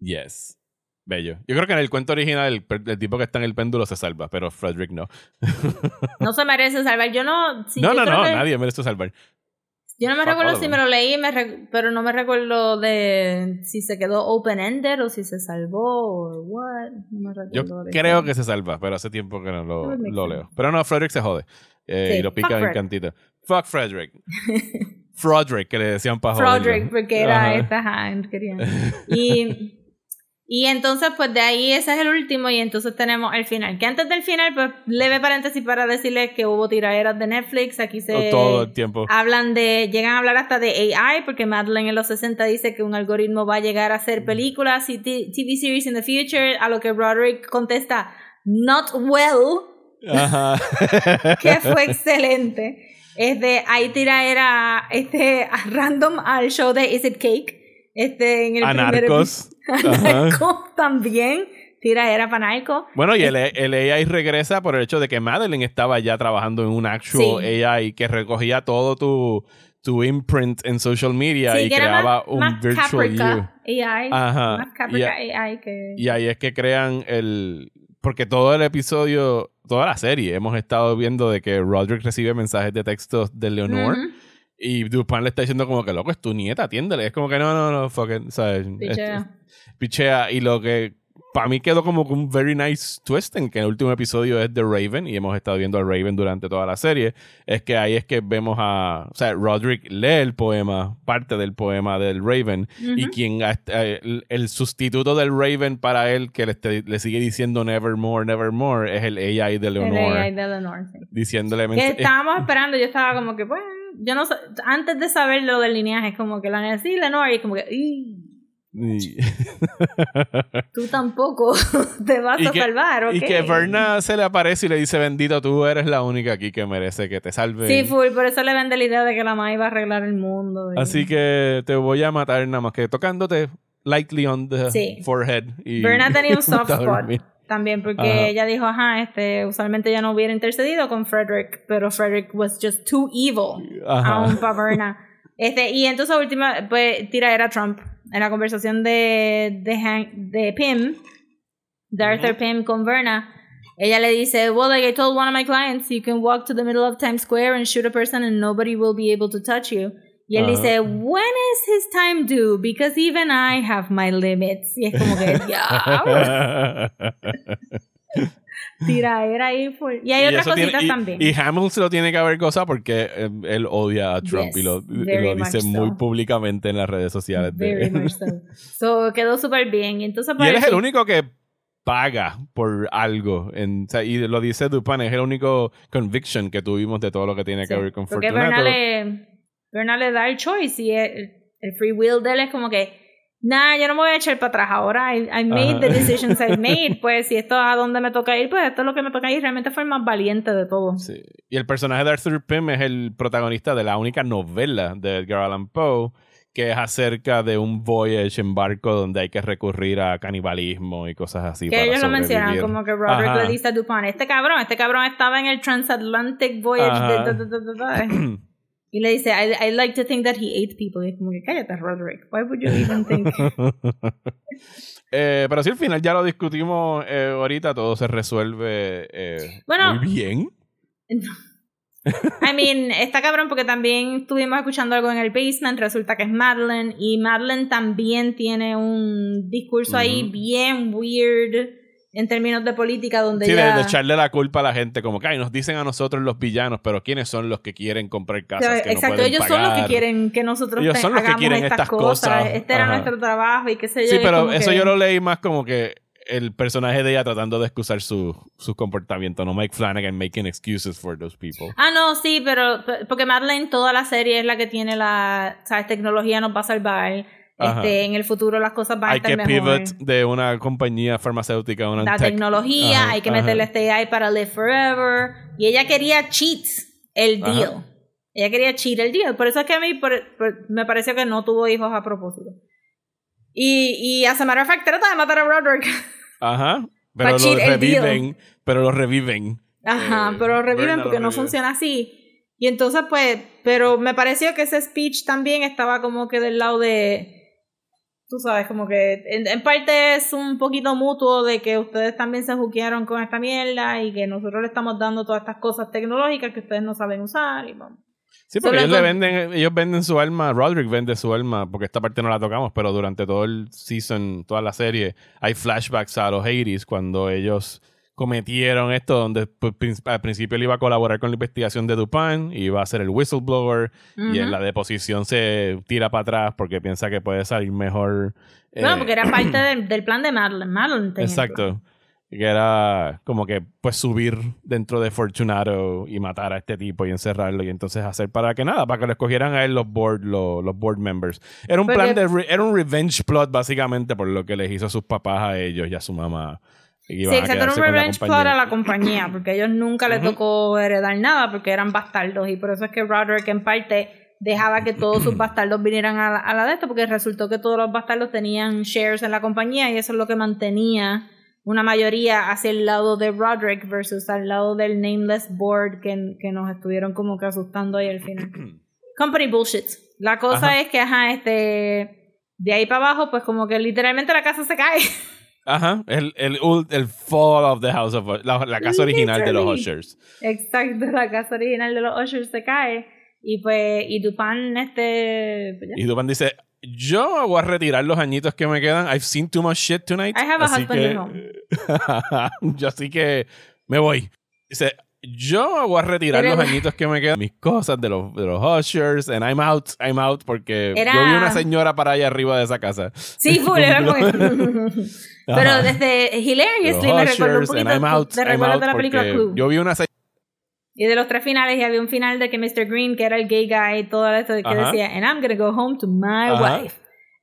Yes. Bello. Yo creo que en el cuento original el, tipo que está en el péndulo se salva, pero Frederick no. no se merece salvar. Yo no. no, no, no, nadie merece salvar. Yo no me recuerdo si me lo leí, pero no me recuerdo de si se quedó open-ended o si se salvó o what. No me recuerdo Yo creo que se salva, pero hace tiempo que no lo, lo leo. Pero no, Frederick se jode. Eh, y lo pica en cantito. Fuck Frederick. Frederick, que le decían para Frederick, porque era esta hand, querían. Y. Y entonces, pues de ahí ese es el último y entonces tenemos el final. Que antes del final, pues leve paréntesis para decirles que hubo tiraderas de Netflix. Aquí se... Todo el tiempo. Hablan de... Llegan a hablar hasta de AI porque Madeleine en los 60 dice que un algoritmo va a llegar a hacer películas y TV series in the future. A lo que Roderick contesta, not well. Ajá. que fue excelente. Es de... Ahí tiraera este, random al show de Is It Cake este, en el Anarcos. Anarcos también. Tira era panaico. Bueno, y el, el, AI regresa por el hecho de que Madeline estaba ya trabajando en un actual AI que recogía todo tu, tu imprint en social media y creaba un virtual you. AI. Ajá. Más Caprica AI que... Y ahí es que crean el... Porque todo el episodio, toda la serie, hemos estado viendo de que Roderick recibe mensajes de texto de Leonor. Y Dupin le está diciendo como que, loco, es tu nieta, atiéndele. Es como que no, no, no, fucking, ¿sabes? Pichea. pichea. Y lo que para mí quedó como un very nice twist en que el último episodio es de Raven y hemos estado viendo a Raven durante toda la serie. Es que ahí es que vemos a. O sea, Roderick lee el poema, parte del poema del Raven. Y quien. Eh, el, sustituto del Raven para él, que le, le, sigue diciendo Nevermore, Nevermore, es el AI de Leonor. El AI de Leonor, sí. Diciéndole. Que estábamos esperando, yo estaba como que, pues yo no antes de saber lo del lineaje, como que la necesita no, y es como que, tú tampoco te vas a salvar, ¿ok? Y que Verna se le aparece y le dice, bendito, tú eres la única aquí que merece que te salve. Sí, full, por eso le vende la idea de que la Mai va a arreglar el mundo. Así que te voy a matar nada más que tocándote lightly on the forehead. Y Verna tenía un soft spot. También porque ella dijo, ajá, este, usualmente ya no hubiera intercedido con Frederick, pero Frederick was just too evil aún para Verna. Este, y entonces última, pues tira era Trump. En la conversación de, de, de Pim, de Arthur Pym con Verna, ella le dice, well, like I told one of my clients, you can walk to the middle of Times Square and shoot a person and nobody will be able to touch you. Y él dice, when is his time due? Because even I have my limits. Y es como que, ya. Tira, era ahí. Y hay otras cositas también. Y Hamilton se lo tiene que haber gozado porque eh, él odia a Trump y lo, dice muy públicamente en las redes sociales. Very much so. so quedó súper bien. Y, entonces y él es el único que paga por algo. En, y lo dice Dupan, es el único conviction que tuvimos de todo lo que tiene que ver con Fortunato. Pero no le da el choice y el, free will de él es como que, nah, yo no me voy a echar para atrás ahora. I, made the decisions I made. Pues si esto es a donde me toca ir, pues esto es lo que me toca ir. Realmente fue el más valiente de todo. Sí. Y el personaje de Arthur Pym es el protagonista de la única novela de Edgar Allan Poe que es acerca de un voyage en barco donde hay que recurrir a canibalismo y cosas así. Que ellos lo mencionan, como que Robert le dice a Dupont, este cabrón, este cabrón estaba en el transatlantic voyage de... Y le dice, I, I, like to think that he ate people. Y es como que cállate, Roderick. Why would you even think? eh, pero si al final ya lo discutimos eh, ahorita, todo se resuelve eh, muy bien. I mean, está cabrón porque también estuvimos escuchando algo en el basement, resulta que es Madeline, y Madeline también tiene un discurso ahí bien weird en términos de política donde sí, de, echarle la culpa a la gente como que nos dicen a nosotros los villanos pero quiénes son los que quieren comprar casas que exacto ellos son los que quieren que nosotros ellos son los que quieren estas, cosas, este era nuestro trabajo y qué sé yo sí pero eso yo lo leí más como que el personaje de ella tratando de excusar su, su comportamiento, no Mike Flanagan making excuses for those people. Ah, no, sí, pero porque Madeleine toda la serie es la que tiene la, sabes, tecnología nos va a salvar Este, en el futuro las cosas van a estar mejor. Hay que pivot de una compañía farmacéutica a una La tecnología, hay que meterle este AI para live forever. Y ella quería cheat el deal. Ella quería cheat el deal. Por eso es que a mí me pareció que no tuvo hijos a propósito. Y, y as a matter of fact, trata de matar a Roderick. Ajá. Pero lo reviven. Pero lo reviven. Ajá, pero lo reviven porque no funciona así. Y entonces, pues, pero me pareció que ese speech también estaba como que del lado de. Tú sabes, como que en, parte es un poquito mutuo de que ustedes también se juquearon con esta mierda y que nosotros le estamos dando todas estas cosas tecnológicas que ustedes no saben usar y vamos. Sí, porque ellos, le venden, ellos venden su alma, Roderick vende su alma, porque esta parte no la tocamos, pero durante todo el season, toda la serie, hay flashbacks a los Hades cuando ellos cometieron esto, donde pues, al principio él iba a colaborar con la investigación de Dupin, iba a ser el whistleblower, y en la deposición se tira para atrás porque piensa que puede salir mejor. no, porque era parte del, plan de Madeline. Madeline Exacto que era como que pues subir dentro de Fortunato y matar a este tipo y encerrarlo y entonces hacer para que nada, para que lo escogieran a él los board, los, board members. Era un plan de, era un revenge plot básicamente por lo que les hizo a sus papás a ellos y a su mamá. Sí, exacto, era un revenge plot a la compañía, porque a ellos nunca les tocó heredar nada porque eran bastardos y por eso es que Roderick en parte dejaba que todos sus bastardos vinieran a la, a la de esto porque resultó que todos los bastardos tenían shares en la compañía y eso es lo que mantenía una mayoría hacia el lado de Roderick versus al lado del Nameless Board que, que nos estuvieron como que asustando ahí al final. Company bullshit. La cosa es que, ajá, este, de ahí para abajo, pues como que literalmente la casa se cae. Ajá, el, el, el fall of the house of la, la casa original de los Ushers. Exacto, la casa original de los Ushers se cae. Y pues, y Dupan, este. Pues y Dupan dice: yo voy a retirar los añitos que me quedan. I've seen too much shit tonight. I have a así husband que, home. yo así que me voy. Dice, yo voy a retirar los añitos que me quedan, mis cosas de los, de los ushers, and I'm out, I'm out, porque yo vi una señora para allá arriba de esa casa. Sí, full, era muy... Pero desde Hilariously me recuerdo un poquito I'm out, de, I'm out de la película Clue. Yo vi una señora y de los tres finales, y había un final de que Mr. Green, que era el gay guy, todo esto que decía, and I'm gonna go home to my wife.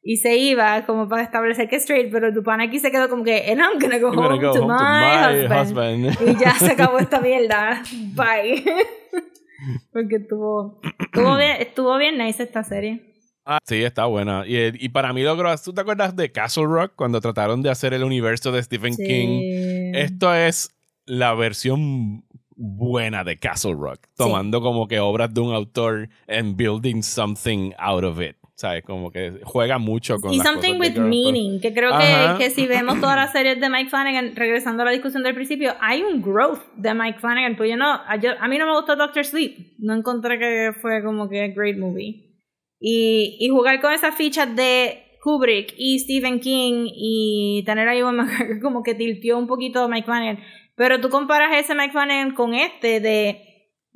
Y se iba como para establecer que es straight, pero Dupan aquí se quedó como que, and I'm gonna go, home, to, my husband. y ya se acabó esta mierda. Bye. Porque estuvo, estuvo, bien, estuvo bien nice esta serie. Ah, sí, está buena. Y, y, para mí logró. ¿Tú te acuerdas de Castle Rock cuando trataron de hacer el universo de Stephen King? Esto es la versión buena de Castle Rock, tomando como que obras de un autor and building something out of it. ¿Sabes? Como que juega mucho con. Y something with meaning, que creo que, que, si vemos todas las series de Mike Flanagan, regresando a la discusión del principio, hay un growth de Mike Flanagan. Pues yo no, a mí no me gustó Doctor Sleep. No encontré que fue como que a great movie. Y, y jugar con esas fichas de Kubrick y Stephen King y tener ahí como que tiltió un poquito Mike Flanagan. Pero tú comparas ese Mike Flanagan con este de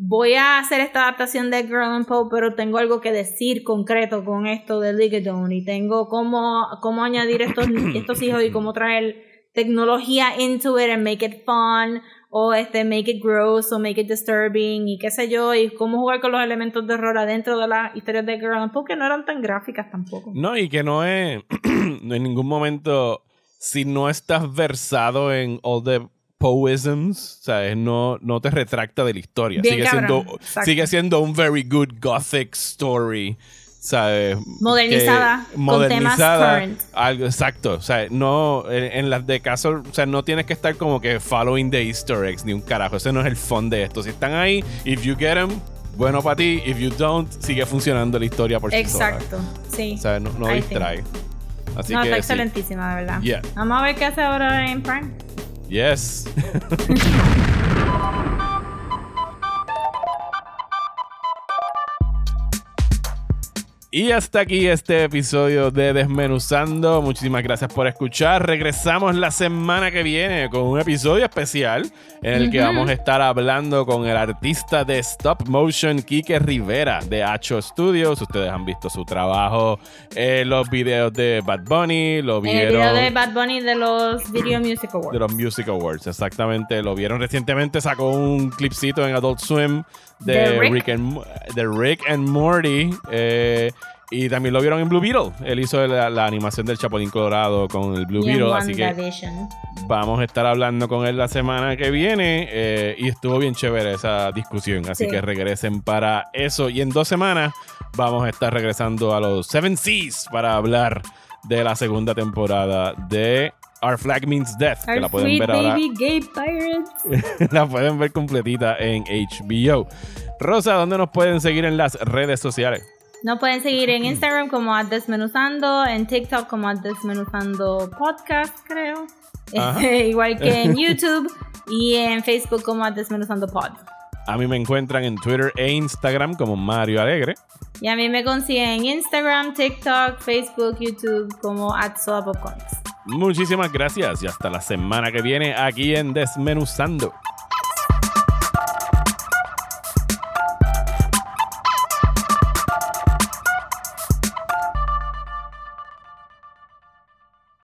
voy a hacer esta adaptación de Girl and Pope, pero tengo algo que decir concreto con esto de Ligadon y tengo cómo, cómo añadir estos, estos hijos y cómo traer tecnología into it and make it fun o este make it gross o make it disturbing y qué sé yo y cómo jugar con los elementos de horror adentro de las historias de Girl and Pope que no eran tan gráficas tampoco. No, y que no es en ningún momento si no estás versado en all the poisms, ¿sabes? No, no te retracta de la historia. sigue, siendo, sigue siendo un very good gothic story. ¿sabes? Modernizada, modernizada, con temas Algo, exacto, o sea, no, en, las de caso, o sea, no tienes que estar como que following the easter eggs ni un carajo, ese no es el fondo de esto. Si están ahí, if you get them, bueno para ti, if you don't, sigue funcionando la historia por sí Exacto, sí. O sea, no, no distrae. Así no, que, está excelentísima, de verdad. Vamos a ver qué hace ahora en Prime. Yes. Y hasta aquí este episodio de Desmenuzando. Muchísimas gracias por escuchar. Regresamos la semana que viene con un episodio especial en el que vamos a estar hablando con el artista de stop motion Kike Rivera de Hacho Studios. Ustedes han visto su trabajo en los videos de Bad Bunny, lo vieron. el video de Bad Bunny de los Video Music Awards. De los Music Awards, exactamente. Lo vieron recientemente, sacó un clipcito en Adult Swim de, Rick. and, de Rick and Morty. Eh, Y también lo vieron en Blue Beetle. Él hizo la, animación del Chapulín Colorado con el Blue Beetle. Así que vamos a estar hablando con él la semana que viene. Eh, y estuvo bien chévere esa discusión. Así que regresen para eso. Y en dos semanas vamos a estar regresando a los Seven Seas para hablar de la segunda temporada de Our Flag Means Death, que la pueden ver ahora. la pueden ver completita en HBO. Rosa, ¿dónde nos pueden seguir en las redes sociales? Nos pueden seguir en Instagram como Desmenuzando, en TikTok como Desmenuzando Podcast, creo. Igual que en YouTube y en Facebook como Desmenuzando Pod. A mí me encuentran en Twitter e Instagram como Mario Alegre. Y a mí me consiguen en Instagram, TikTok, Facebook, YouTube como Muchísimas gracias y hasta la semana que viene aquí en Desmenuzando.